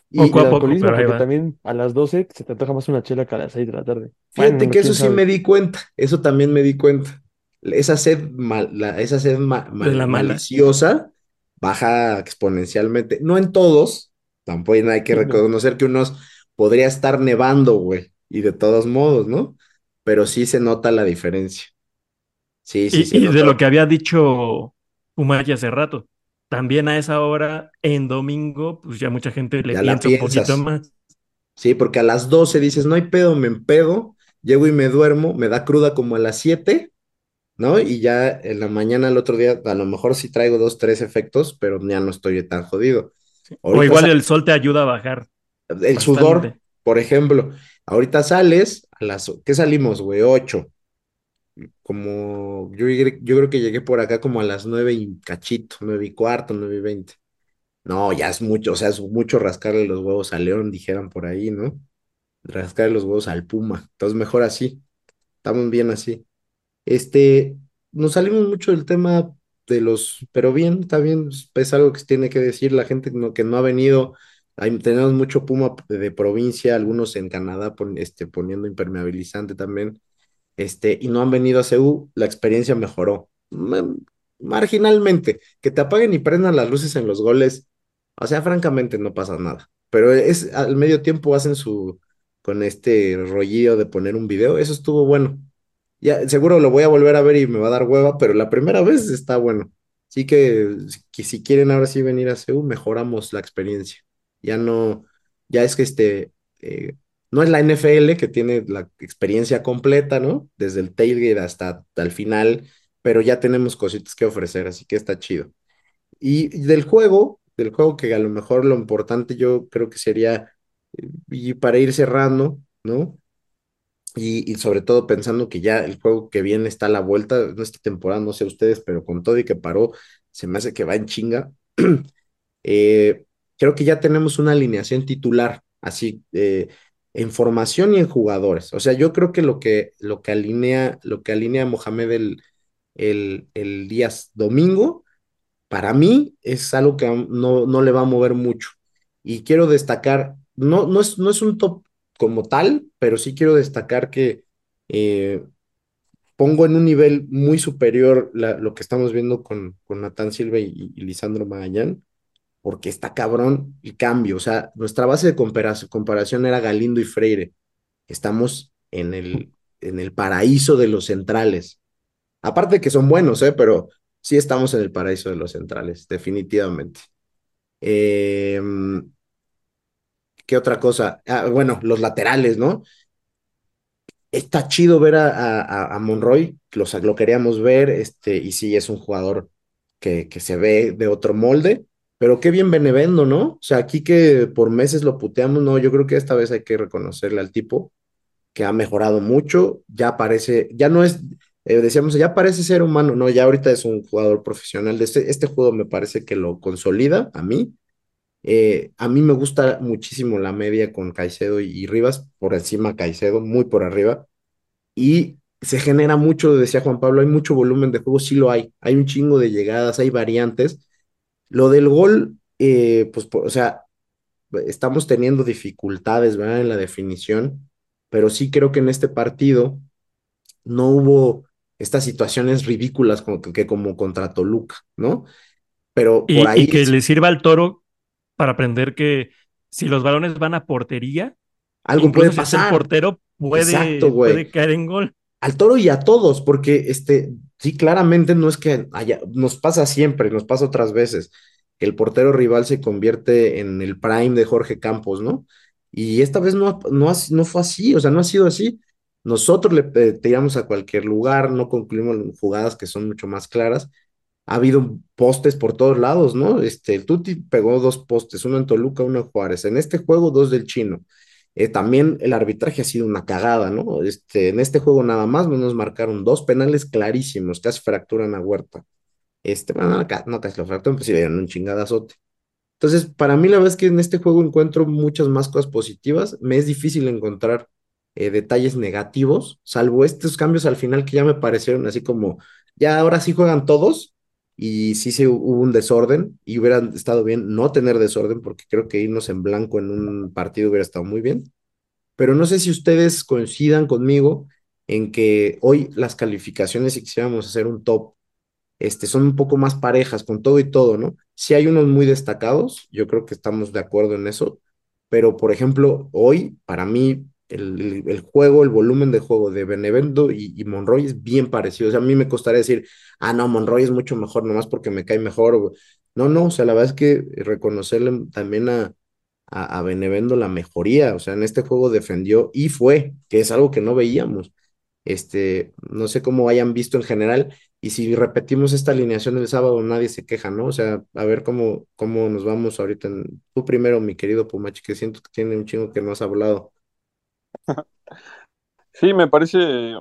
Y Poco el a poco, alcoholismo, pero porque también a las 12 se te antoja más una chela que a las 6 de la tarde. Fíjate Bueno, que eso sí sabe. me di cuenta, eso también me di cuenta. Esa sed, mal- la- esa sed ma- la maliciosa baja exponencialmente. No en todos, tampoco hay que reconocer que unos podría estar nevando, güey, y de todos modos, ¿no? Pero sí se nota la diferencia. Sí, sí, Y, se y de lo que había dicho Umay hace rato, también a esa hora, en domingo, pues ya mucha gente le Ya piensa un poquito más. Sí, porque a las 12 dices, no hay pedo, me empedo, llego y me duermo, me da cruda como a las 7, ¿no? Y ya en la mañana al otro día, a lo mejor sí traigo dos, tres efectos, pero ya no estoy tan jodido. O igual el sol te ayuda a bajar. el sudor, por ejemplo, ahorita sales a las, ¿qué salimos, güey? 8. Como, yo, yo creo que llegué por acá como a las 9 y cachito, 9 y cuarto, 9 y 20. No, ya es mucho, o sea, es mucho rascarle los huevos al león, dijeran por ahí, ¿no? Rascarle los huevos al puma. Entonces, mejor así. Estamos bien así. Este, nos salimos mucho del tema de los, pero bien, está bien, es algo que se tiene que decir la gente que no, ha venido. Tenemos mucho puma de, provincia, algunos en Canadá este, poniendo impermeabilizante también, este, y no han venido a CEU, la experiencia mejoró. Ma- Marginalmente, que te apaguen y prendan las luces en los goles, o sea, francamente no pasa nada. pero es al medio tiempo hacen su, con este rollillo de poner un video, eso estuvo bueno. Ya, seguro lo voy a volver a ver y me va a dar hueva, pero la primera vez está bueno. Así que, que si quieren ahora sí venir a CEU, mejoramos la experiencia. Ya no, ya es que este, eh, no es la NFL que tiene la experiencia completa, ¿no? Desde el tailgate hasta, hasta el final, pero ya tenemos cositas que ofrecer, así que está chido. Y del juego, del juego que a lo mejor lo importante yo creo que sería, eh, y para ir cerrando, ¿no? Y, sobre todo pensando que ya el juego que viene está a la vuelta, no esta temporada, no sé ustedes, pero con todo y que paró, se me hace que va en chinga. Eh, creo que ya tenemos una alineación titular, así, eh, en formación y en jugadores. O sea, yo creo que lo que, lo que alinea, lo que alinea Mohamed el, el, el día domingo, para mí es algo que no, no le va a mover mucho. Y quiero destacar, no, no, es, no es un top como tal, pero sí quiero destacar que eh, pongo en un nivel muy superior lo que estamos viendo con, con Natán Silva y, y Lisandro Magallán, porque está cabrón el cambio. O sea, nuestra base de comparación, comparación era Galindo y Freire. Estamos en el, en el paraíso de los centrales. Aparte de que son buenos, ¿eh? Pero sí estamos en el paraíso de los centrales, definitivamente. Eh, ¿qué otra cosa? Ah, bueno, los laterales, ¿no? Está chido ver a, a, a- Monroy, lo queríamos ver, este, y sí, es un jugador que, que se ve de otro molde, pero qué bien Benevendo, ¿no? O sea, aquí que por meses lo puteamos, no, yo creo que esta vez hay que reconocerle al tipo que ha mejorado mucho, ya parece, ya no es, eh, decíamos, ya parece ser humano, no, ya ahorita es un jugador profesional. Este, este juego me parece que lo consolida a mí. Eh, a mí me gusta muchísimo la media con Caicedo y, y Rivas, por encima Caicedo, muy por arriba. Y se genera mucho, decía Juan Pablo, hay mucho volumen de juego, sí lo hay. Hay un chingo de llegadas, hay variantes. Lo del gol, eh, pues, por- o sea, estamos teniendo dificultades, ¿verdad? En la definición, pero sí creo que en este partido no hubo estas situaciones ridículas como que, que como contra Toluca, ¿no? Pero por ahí y que le sirva al toro para aprender que si los balones van a portería, algo puede si está el pasar. portero, puede, caer en gol. al toro y a todos, porque este, sí, claramente no es que haya, nos pasa siempre, nos pasa otras veces, que el portero rival se convierte en el prime de Jorge Campos, ¿no? Y esta vez no, no, no fue así, o sea, no ha sido así. Nosotros le eh, tiramos a cualquier lugar, no concluimos jugadas que son mucho más claras. Ha habido postes por todos lados, ¿no? Este, el Tuti pegó dos postes, uno en Toluca, uno en Juárez. En este juego, dos del Chino. Eh, también el arbitraje ha sido una cagada, ¿no? Este, en este juego nada más nos marcaron dos penales clarísimos, casi fracturan a Huerta. Este, bueno, no, no casi lo fracturan, pues sí le dieron un chingadazote. Entonces, para mí la verdad es que en este juego encuentro muchas más cosas positivas. Me es difícil encontrar eh, detalles negativos, salvo estos cambios al final que ya me parecieron así como, ya ahora sí juegan todos y sí se hubo un desorden y hubiera estado bien no tener desorden porque creo que irnos en blanco en un partido hubiera estado muy bien. Pero no sé si ustedes coincidan conmigo en que hoy las calificaciones, si quisiéramos hacer un top este, son un poco más parejas con todo y todo, ¿no? Sí hay unos muy destacados, yo creo que estamos de acuerdo en eso, pero por ejemplo, hoy para mí el, el- juego, el volumen de juego de Benevento y, Monroy es bien parecido, o sea, a mí me costaría decir, ah, no, Monroy es mucho mejor nomás porque me cae mejor, no, no, o sea, la verdad es que reconocerle también a, a, Benevento la mejoría, o sea, en este juego defendió y fue, que es algo que no veíamos. Este, no sé cómo hayan visto en general, y si repetimos esta alineación el sábado, nadie se queja, ¿no? O sea, a ver cómo, cómo nos vamos ahorita. Tú primero, mi querido Pumachi, que siento que tiene un chingo que no has hablado. Sí, me parece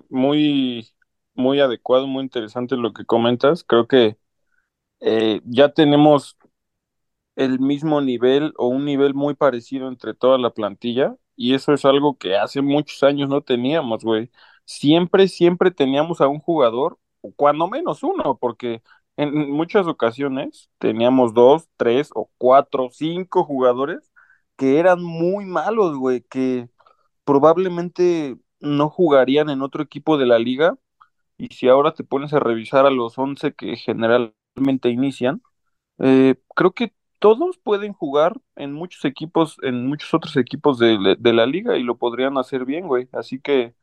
muy, muy adecuado, muy interesante lo que comentas. Creo que eh, ya tenemos el mismo nivel o un nivel muy parecido entre toda la plantilla y eso es algo que hace muchos años no teníamos, güey. Siempre, siempre teníamos a un jugador, cuando menos uno, porque en muchas ocasiones teníamos dos, tres o cuatro, cinco jugadores que eran muy malos, güey, que probablemente no jugarían en otro equipo de la liga y si ahora te pones a revisar a los 11 que generalmente inician, eh, creo que todos pueden jugar en muchos equipos, en muchos otros equipos de, la liga y lo podrían hacer bien, güey. Así que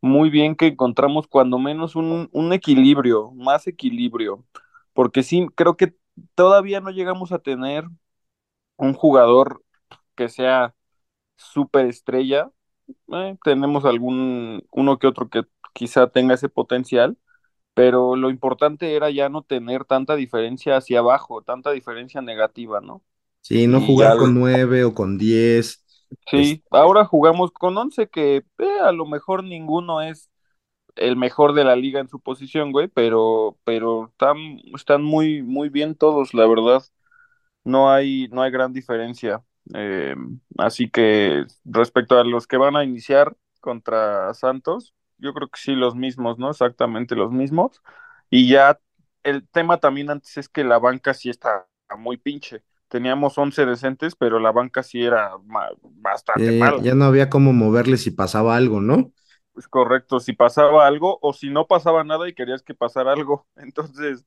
muy bien que encontramos cuando menos un, un equilibrio, más equilibrio, porque sí, creo que todavía no llegamos a tener un jugador que sea súper estrella. Eh, tenemos algún, uno que otro que quizá tenga ese potencial, pero lo importante era ya no tener tanta diferencia hacia abajo, tanta diferencia negativa, ¿no? Sí, no Y jugar con nueve o con diez. sí, ahora jugamos con 11 que eh, a lo mejor ninguno es el mejor de la liga en su posición, güey, pero, pero están, están muy, muy bien todos, la verdad. No hay, no hay gran diferencia. Eh, así que respecto a los que van a iniciar contra Santos, yo creo que sí, los mismos, ¿no? Exactamente los mismos. Y ya el tema también antes es que la banca sí está muy pinche. Teníamos 11 decentes, pero la banca sí era bastante Eh, mala. ya no había cómo moverle si pasaba algo, ¿no? Es correcto, si pasaba algo o si no pasaba nada y querías que pasara algo. Entonces,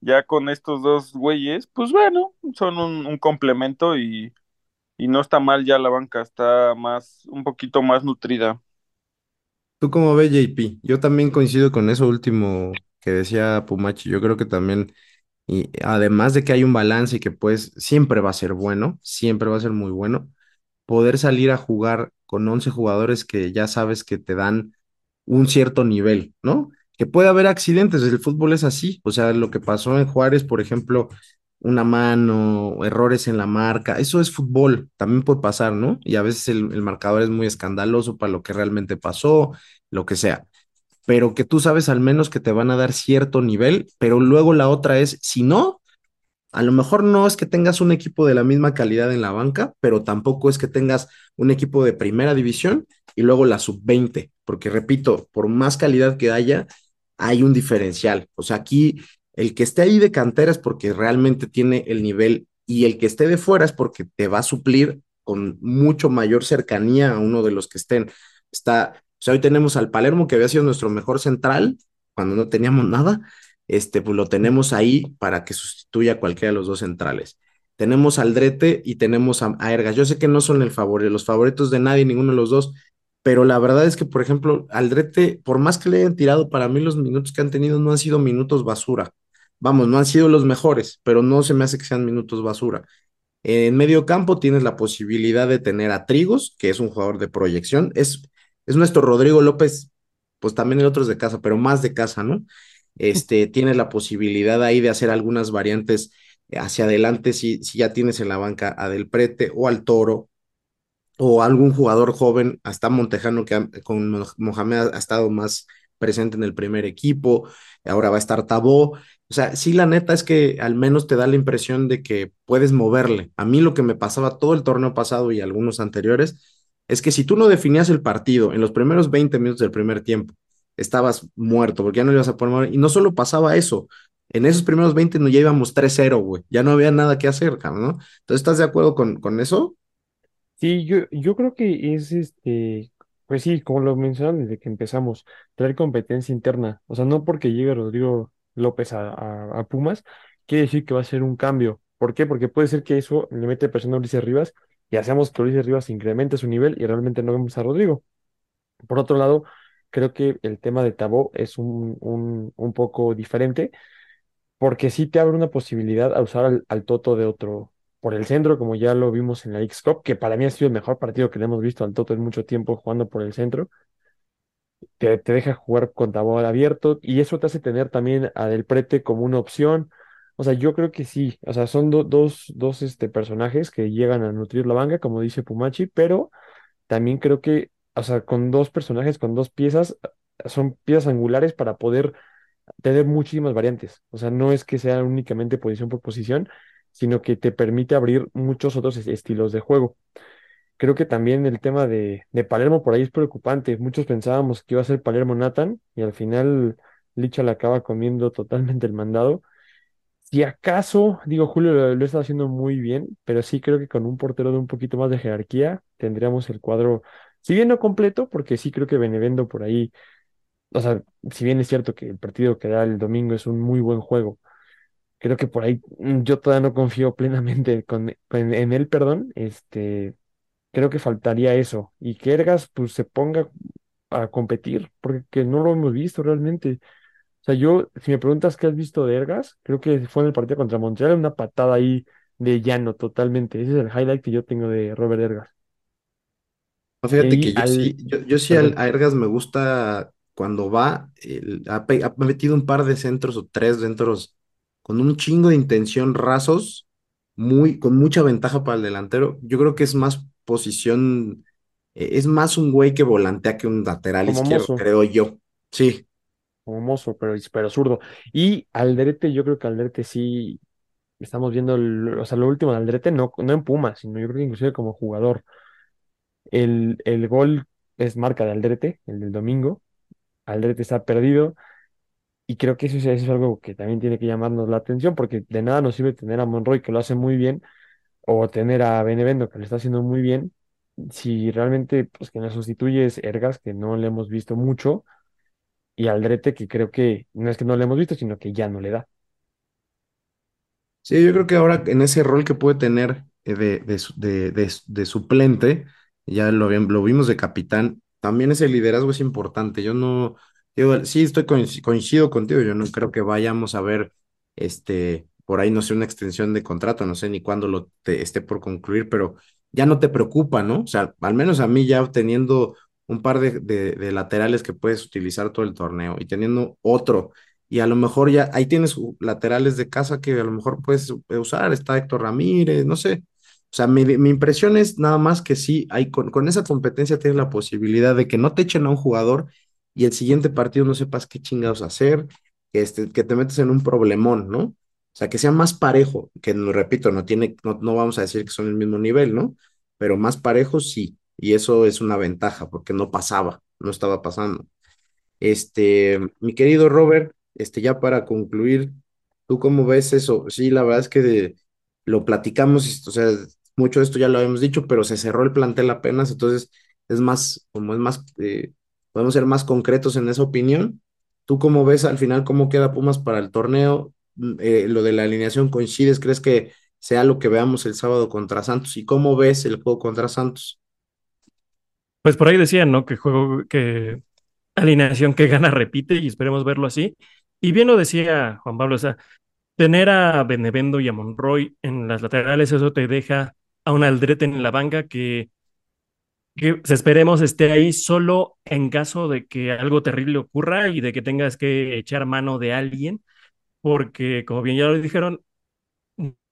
ya con estos dos güeyes, pues bueno, son un, un complemento y, y no está mal ya la banca, está más, un poquito más nutrida. ¿Tú cómo ves, JP? Yo también coincido con eso último que decía Pumachi. Yo creo que también, y además de que hay un balance y que pues siempre va a ser bueno, siempre va a ser muy bueno, poder salir a jugar con 11 jugadores que ya sabes que te dan un cierto nivel, ¿no? Que puede haber accidentes, el fútbol es así, o sea, lo que pasó en Juárez, por ejemplo, una mano, errores en la marca, eso es fútbol, también puede pasar, ¿no? Y a veces el, marcador es muy escandaloso para lo que realmente pasó, lo que sea, pero que tú sabes al menos que te van a dar cierto nivel, pero luego la otra es, si no, a lo mejor no es que tengas un equipo de la misma calidad en la banca, pero tampoco es que tengas un equipo de primera división y luego la sub-20, porque repito, por más calidad que haya, hay un diferencial. O sea, aquí el que esté ahí de cantera es porque realmente tiene el nivel y el que esté de fuera es porque te va a suplir con mucho mayor cercanía a uno de los que estén. Está, o sea, hoy tenemos al Palermo que había sido nuestro mejor central cuando no teníamos nada este, pues lo tenemos ahí para que sustituya a cualquiera de los dos centrales. Tenemos al Drete y tenemos a, Ergas. Yo sé que no son el favor, los favoritos de nadie, ninguno de los dos, pero la verdad es que, por ejemplo, Aldrete, por más que le hayan tirado, para mí los minutos que han tenido no han sido minutos basura. Vamos, no han sido los mejores, pero no se me hace que sean minutos basura. En medio campo tienes la posibilidad de tener a Trigos, que es un jugador de proyección. Es, es nuestro Rodrigo López, pues también el otro es de casa, pero más de casa, ¿no? Este, tienes la posibilidad ahí de hacer algunas variantes hacia adelante si, si ya tienes en la banca a Del Prete o al Toro o algún jugador joven, hasta Montejano que ha- con Mo- Mohamed ha estado más presente en el primer equipo, ahora va a estar Tabó. O sea, sí, la neta es que al menos te da la impresión de que puedes moverle. A mí lo que me pasaba todo el torneo pasado y algunos anteriores es que si tú no definías el partido en los primeros 20 minutos del primer tiempo, estabas muerto porque ya no ibas a mover. Y no solo pasaba eso, en esos primeros 20 no, ya íbamos 3-0, güey. Ya no había nada que hacer, ¿no? Entonces, ¿estás de acuerdo con, con eso? Sí, yo, yo creo que es este, pues sí, como lo mencionaron desde que empezamos, traer competencia interna. O sea, no porque llegue Rodrigo López a, a, Pumas, quiere decir que va a ser un cambio. ¿Por qué? Porque puede ser que eso le mete presión a Ulises Rivas y hacemos que Ulises Rivas incremente su nivel y realmente no vemos a Rodrigo. Por otro lado, creo que el tema de Tabó es un, un, un poco diferente porque sí te abre una posibilidad a usar al, al Toto de otro por el centro, como ya lo vimos en la X-Cup, que para mí ha sido el mejor partido que le hemos visto al Toto en mucho tiempo jugando por el centro. Te, te deja jugar con tabón abierto y eso te hace tener también a Del Prete como una opción. O sea, yo creo que sí, o sea, son do- dos, dos este, personajes que llegan a nutrir la banca, como dice Pumachi, pero también creo que, o sea, con dos personajes, con dos piezas, son piezas angulares para poder tener muchísimas variantes. O sea, no es que sea únicamente posición por posición, sino que te permite abrir muchos otros es- estilos de juego. Creo que también el tema de, de Palermo por ahí es preocupante. Muchos pensábamos que iba a ser Palermo Nathan y al final Licha le acaba comiendo totalmente el mandado. Si acaso, digo, Julio lo, lo está haciendo muy bien, pero sí creo que con un portero de un poquito más de jerarquía tendríamos el cuadro, si bien no completo, porque sí creo que Benevendo por ahí, o sea, si bien es cierto que el partido que da el domingo es un muy buen juego, creo que por ahí mm, yo todavía no confío plenamente en él, perdón. Este, creo que faltaría eso. Y que Ergas pues se ponga a competir, porque que no lo hemos visto realmente. O sea, yo, si me preguntas qué has visto de Ergas, creo que fue en el partido contra Montreal, una patada ahí de llano totalmente. Ese es el highlight que yo tengo de Robert Ergas. No, fíjate que yo al, sí, yo, yo sí al- a Ergas me gusta cuando va, el- ha, ha metido un par de centros o tres centros con un chingo de intención rasos, muy, con mucha ventaja para el delantero. Yo creo que es más posición, eh, es más un güey que volantea que un lateral como izquierdo, mozo, creo yo. Sí, como mozo, pero, pero zurdo. Y Aldrete, yo creo que Aldrete sí estamos viendo, el- o sea, lo último de Aldrete, no, no en Pumas, sino yo creo que inclusive como jugador. El, el gol es marca de Aldrete, el del domingo. Aldrete está perdido y creo que eso, es eso es algo que también tiene que llamarnos la atención porque de nada nos sirve tener a Monroy que lo hace muy bien o tener a Benevendo que lo está haciendo muy bien si realmente pues que nos sustituye es Ergas que no le hemos visto mucho y Aldrete que creo que no es que no le hemos visto sino que ya no le da. Sí, yo creo que ahora en ese rol que puede tener eh, de, de, de- de- suplente, ya lo, lo vimos de capitán, también ese liderazgo es importante. Yo no, yo sí estoy coinci- coincido contigo, yo no creo que vayamos a ver este, por ahí, no sé, una extensión de contrato, no sé ni cuándo lo te- esté por concluir, pero ya no te preocupa, ¿no? O sea, al menos a mí ya teniendo un par de, de laterales que puedes utilizar todo el torneo y teniendo otro y a lo mejor ya ahí tienes laterales de casa que a lo mejor puedes usar, está Héctor Ramírez, no sé. O sea, mi, mi impresión es nada más que sí, hay con, con esa competencia tienes la posibilidad de que no te echen a un jugador y el siguiente partido no sepas qué chingados hacer, este, que te metes en un problemón, ¿no? O sea, que sea más parejo, que repito, no tiene, no, no vamos a decir que son el mismo nivel, ¿no? Pero más parejo sí, y eso es una ventaja, porque no pasaba, no estaba pasando. Este, mi querido Robert, este, ya para concluir, ¿tú cómo ves eso? Sí, la verdad es que lo platicamos, o sea, mucho de esto ya lo habíamos dicho, pero se cerró el plantel apenas, entonces es más, como es más, eh, podemos ser más concretos en esa opinión. ¿Tú cómo ves al final cómo queda Pumas para el torneo? Eh, lo de la alineación coincides, ¿crees que sea lo que veamos el sábado contra Santos? ¿Y cómo ves el juego contra Santos? Pues por ahí decían, ¿no? Que juego, que alineación que gana repite y esperemos verlo así. Y bien lo decía Juan Pablo, o sea, tener a Benevendo y a Monroy en las laterales, eso te deja a un Aldrete en la banca que, que pues, esperemos esté ahí solo en caso de que algo terrible ocurra y de que tengas que echar mano de alguien, porque como bien ya lo dijeron,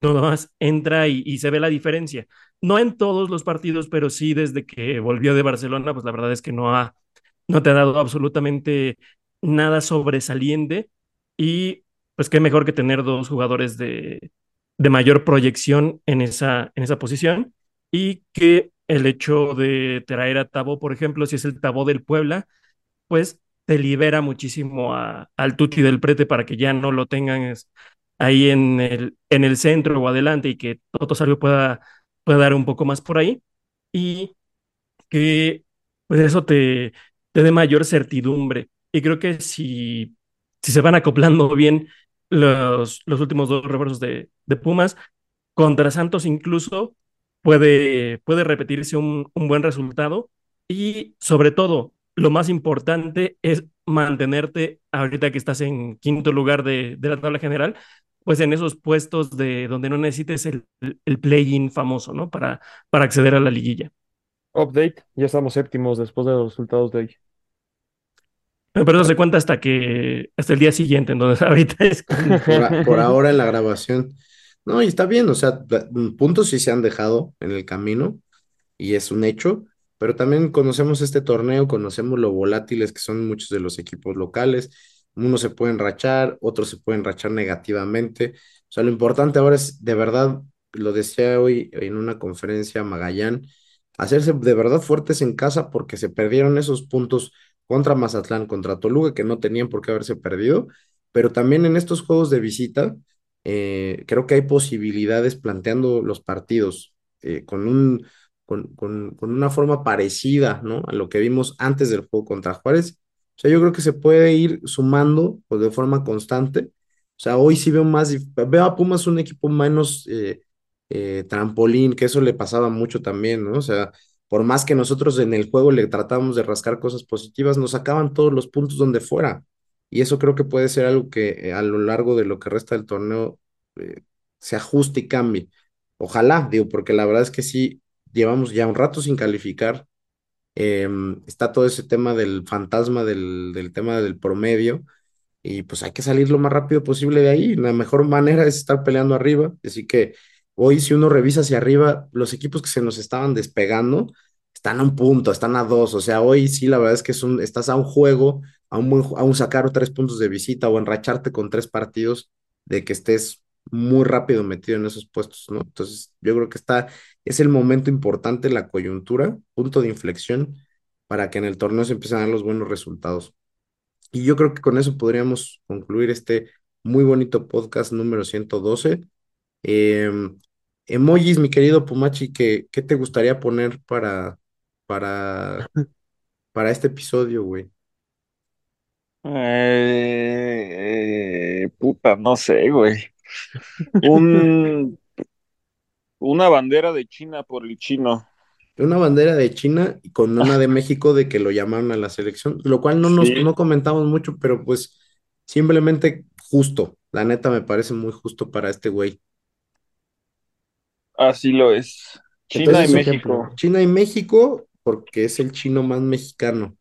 nada más entra y, se ve la diferencia. No en todos los partidos, pero sí desde que volvió de Barcelona, pues la verdad es que no ha, no te ha dado absolutamente nada sobresaliente y pues qué mejor que tener dos jugadores de, de mayor proyección en esa, en esa posición y que el hecho de traer a Tabo, por ejemplo, si es el Tabo del Puebla, pues te libera muchísimo al Tuti del Prete para que ya no lo tengan ahí en el, en el centro o adelante y que Toto Salvio pueda, pueda dar un poco más por ahí y que pues eso te, te dé mayor certidumbre. Y creo que si, si se van acoplando bien los, los últimos dos refuerzos de, de Pumas, contra Santos incluso puede, puede repetirse un, un buen resultado y sobre todo, lo más importante es mantenerte ahorita que estás en quinto lugar de, de la tabla general, pues en esos puestos de donde no necesites el, el play-in famoso, ¿no? Para, para acceder a la liguilla. Update, ya estamos séptimos después de los resultados de hoy. Pero eso se cuenta hasta que, hasta el día siguiente, entonces ahorita es Por, ahora en la grabación. No, y está bien, o sea, puntos sí se han dejado en el camino y es un hecho, pero también conocemos este torneo, conocemos lo volátiles que son muchos de los equipos locales. Unos se pueden rachar, otros se pueden rachar negativamente. O sea, lo importante ahora es, de verdad, lo decía hoy en una conferencia Magallán, hacerse de verdad fuertes en casa porque se perdieron esos puntos contra Mazatlán, contra Toluca, que no tenían por qué haberse perdido, pero también en estos juegos de visita, eh, creo que hay posibilidades planteando los partidos eh, con un con, con, con una forma parecida, ¿no? A lo que vimos antes del juego contra Juárez. O sea, yo creo que se puede ir sumando pues, de forma constante. O sea, hoy sí veo más, veo a Pumas un equipo menos eh, eh, trampolín, que eso le pasaba mucho también, ¿no? O sea, por más que nosotros en el juego le tratábamos de rascar cosas positivas, nos sacaban todos los puntos donde fuera. Y eso creo que puede ser algo que eh, a lo largo de lo que resta del torneo se ajuste y cambie. Ojalá, digo, porque la verdad es que sí, llevamos ya un rato sin calificar. Em, está todo ese tema del fantasma del, del tema del promedio y pues hay que salir lo más rápido posible de ahí. La mejor manera es estar peleando arriba. Así que hoy, si uno revisa hacia arriba, los equipos que se nos estaban despegando están a un punto, están a dos. O sea, hoy sí, la verdad es que es un, estás a un juego, a un, a un sacar tres puntos de visita o enracharte con tres partidos de que estés muy rápido metido en esos puestos, ¿no? Entonces, yo creo que está, es el momento importante, la coyuntura, punto de inflexión para que en el torneo se empiecen a dar los buenos resultados. Y yo creo que con eso podríamos concluir este muy bonito podcast número 112. Em, emojis, mi querido Pumachi, ¿qué, qué te gustaría poner para, para, para este episodio, güey? Eh, puta, no sé, güey. Un, una bandera de China por el chino. Una bandera de China y con una de México de que lo llamaron a la selección, lo cual no nos Sí, no comentamos mucho, pero pues simplemente justo. La neta me parece muy justo para este güey. así lo es. China Entonces, y ejemplo. México. China y México, porque es el chino más mexicano.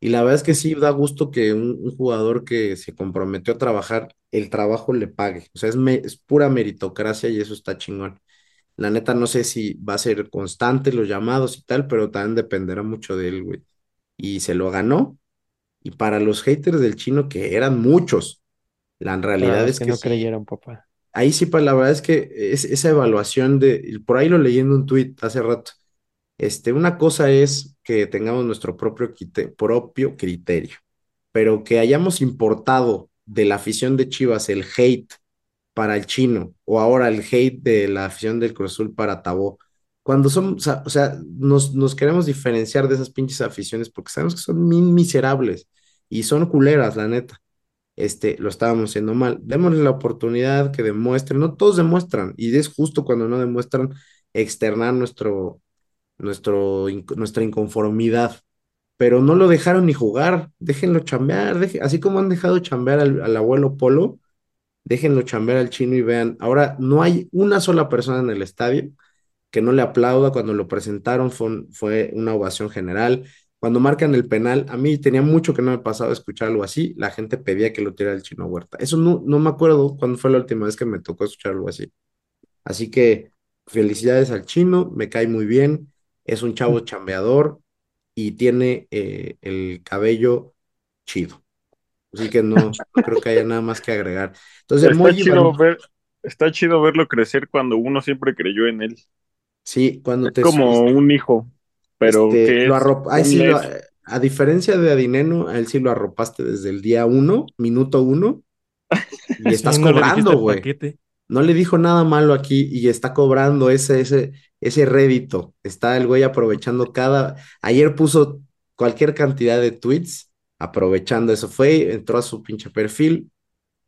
Y la verdad es que sí da gusto que un, un jugador que se comprometió a trabajar, el trabajo le pague. O sea, es, me- es pura meritocracia y eso está chingón. La neta, no sé si va a ser constante los llamados y tal, pero también dependerá mucho de él, güey. Y se lo ganó. Y para los haters del chino, que eran muchos, la realidad es que que no sí. creyeron, papá. Ahí sí, pues la verdad es que es, esa evaluación de, por ahí lo leí en un tuit hace rato. Este, una cosa es que tengamos nuestro propio, propio criterio, pero que hayamos importado de la afición de Chivas el hate para el chino o ahora el hate de la afición del Cruz Azul para Tabó. Cuando son, o sea, nos, nos queremos diferenciar de esas pinches aficiones porque sabemos que son miserables y son culeras, la neta. Este, lo estábamos haciendo mal. Démosle la oportunidad que demuestren, no todos demuestran, y es justo cuando no demuestran externar nuestro, nuestro, nuestra inconformidad, pero no lo dejaron ni jugar, déjenlo chambear, así como han dejado chambear al abuelo Polo, déjenlo chambear al chino y vean, ahora no hay una sola persona en el estadio que no le aplauda, cuando lo presentaron fue, un- fue una ovación general, cuando marcan el penal, a mí tenía mucho que no me pasaba escuchar algo así, la gente pedía que lo tirara el chino Huerta, eso no, no me acuerdo cuándo fue la última vez que me tocó escuchar algo así. Así que felicidades al chino, me cae muy bien, es un chavo chambeador y tiene eh, el cabello chido. Así que no, no creo que haya nada más que agregar. Entonces, Está chido ver, está chido verlo crecer cuando uno siempre creyó en él. sí, cuando Es te como un hijo, pero este, que lo arropa, ay, sí, lo- a diferencia de Adineno, a él sí lo arropaste desde el día uno, minuto uno, y estás no cobrando, güey. No le dijo nada malo aquí y está cobrando ese, ese, ese rédito. Está el güey aprovechando cada. Ayer puso cualquier cantidad de tweets aprovechando eso. Fue, entró a su pinche perfil,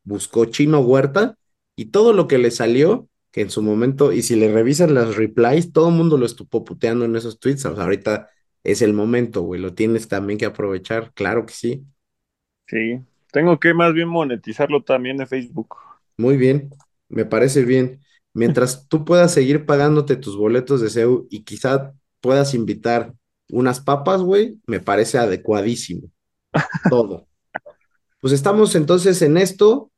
buscó Chino Huerta y todo lo que le salió, que en su momento, y si le revisan las replies, todo el mundo lo estuvo puteando en esos tweets. O sea, ahorita es el momento, güey. Lo tienes también que aprovechar. Claro que sí. Sí, tengo que más bien monetizarlo también de Facebook. Muy bien, me parece bien. Mientras tú puedas seguir pagándote tus boletos de CEU y quizá puedas invitar unas papas, güey, me parece adecuadísimo. Todo. Pues estamos entonces en esto.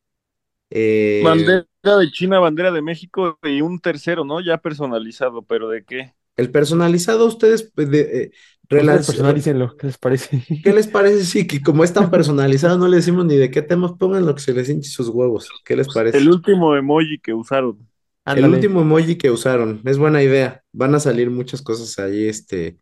eh, Bandera de China, bandera de México y un tercero, ¿no? Ya personalizado, pero ¿de qué? el personalizado, ustedes, pues, de, eh, relac- personalícenlo, ¿qué les parece? ¿qué les parece? Sí, que como es tan personalizado, no le decimos ni de qué temas, pongan lo que se les hinche sus huevos. ¿Qué les parece? El último emoji que usaron. El último emoji que usaron, es buena idea. Van a salir muchas cosas ahí, este,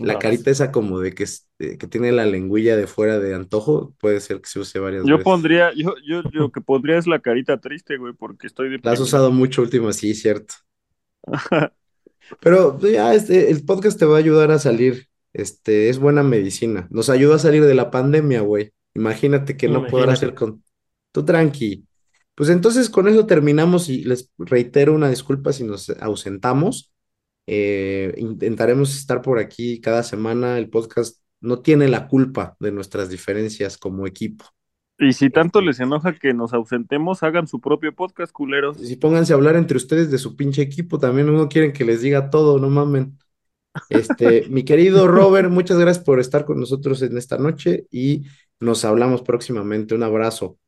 la carita esa como de que, de que tiene la lengüilla de fuera de antojo, puede ser que se use varias Yo veces. pondría, yo, yo, yo lo que pondría es la carita triste, güey, porque estoy La has usado mucho último, sí, cierto. Pero pues, ya este, el podcast te va a ayudar a salir. Este, es buena medicina. Nos ayuda a salir de la pandemia, güey. Imagínate que no podrás hacer con. Tú tranqui. Pues entonces con eso terminamos y les reitero una disculpa si nos ausentamos. Eh, intentaremos estar por aquí cada semana. El podcast no tiene la culpa de nuestras diferencias como equipo. Y si tanto les enoja que nos ausentemos, hagan su propio podcast, culeros. Si pónganse a hablar entre ustedes de su pinche equipo, también no quieren que les diga todo, no mamen. Este, mi querido Robert, muchas gracias por estar con nosotros en esta noche y nos hablamos próximamente. Un abrazo.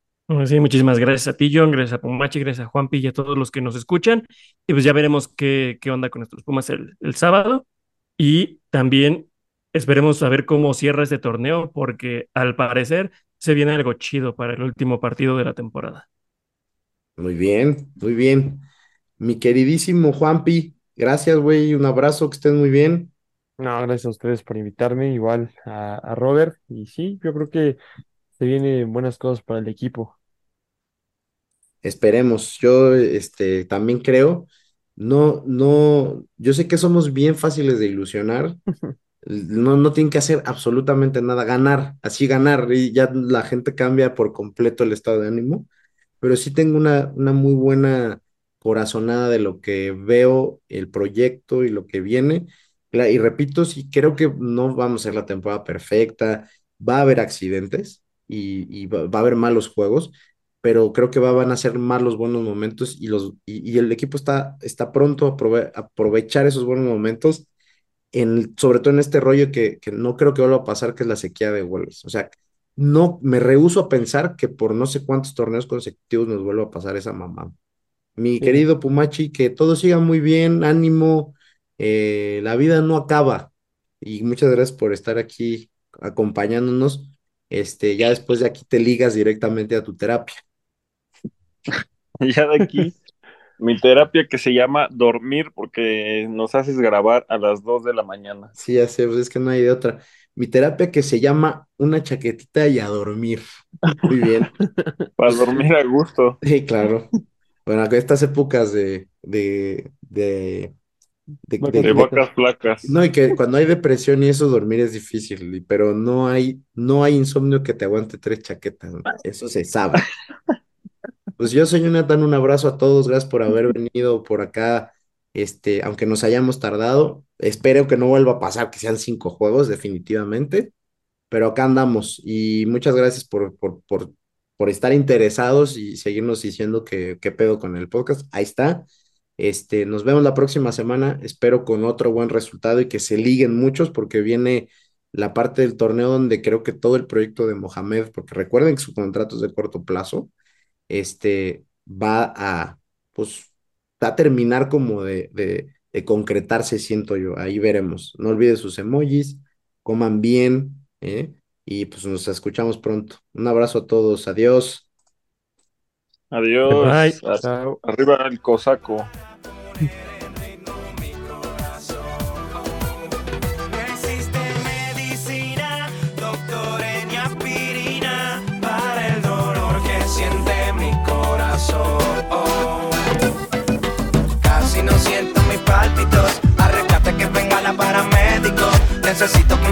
Sí, muchísimas gracias a ti, John, gracias a Pumachi, gracias a Juanpi y a todos los que nos escuchan. Y pues ya veremos qué, qué onda con nuestros Pumas el, el sábado. Y también esperemos a ver cómo cierra este torneo, porque al parecer se viene algo chido para el último partido de la temporada. Muy bien, muy bien. Mi queridísimo Juanpi, gracias, güey. Un abrazo, que estén muy bien. No, gracias a ustedes por invitarme, igual a, a Robert. Y sí, yo creo que se vienen buenas cosas para el equipo. Esperemos. Yo, este, también creo. No, no, yo sé que somos bien fáciles de ilusionar. No, no tienen que hacer absolutamente nada, ganar, así ganar, y ya la gente cambia por completo el estado de ánimo, pero sí tengo una, una muy buena corazonada de lo que veo, el proyecto y lo que viene. Y repito, sí creo que no vamos a ser la temporada perfecta, va a haber accidentes y, y va, va a haber malos juegos, pero creo que va- van a ser más los buenos momentos y, los, y, y el equipo está, está pronto a aprove- a aprovechar esos buenos momentos en, sobre todo en este rollo que, que no creo que vuelva a pasar, que es la sequía de goles. O sea, no me rehúso a pensar que por no sé cuántos torneos consecutivos nos vuelva a pasar esa mamá. Mi Sí. querido Pumachi, que todo siga muy bien, ánimo, eh, la vida no acaba. Y muchas gracias por estar aquí acompañándonos. Este, ya después de aquí te ligas directamente a tu terapia. Ya de aquí, mi terapia que se llama dormir, porque nos haces grabar a las 2 de la mañana. Sí, ya sé, pues es que no hay de otra. Mi terapia que se llama una chaquetita y a dormir. Muy bien. Para dormir a gusto. Sí, claro. Bueno, estas épocas de, de, de, de, de- De de- vacas flacas. no, y que cuando hay depresión y eso, dormir es difícil, pero no hay, no hay insomnio que te aguante tres chaquetas. Eso se sabe. Pues yo soy Jonathan, un abrazo a todos, gracias por haber venido por acá, este, aunque nos hayamos tardado, espero que no vuelva a pasar que sean cinco juegos, definitivamente, pero acá andamos, y muchas gracias por, por, por, por estar interesados y seguirnos diciendo que, qué pedo con el podcast, ahí está, este, nos vemos la próxima semana, espero con otro buen resultado y que se liguen muchos, porque viene la parte del torneo donde creo que todo el proyecto de Mohamed, porque recuerden que su contrato es de corto plazo, este, va a, pues, va a terminar como de, de, de concretarse, siento yo. Ahí veremos. No olviden sus emojis, coman bien, ¿eh? Y pues nos escuchamos pronto. Un abrazo a todos. Adiós. Adiós. Bye. Arriba el cosaco. Necesito que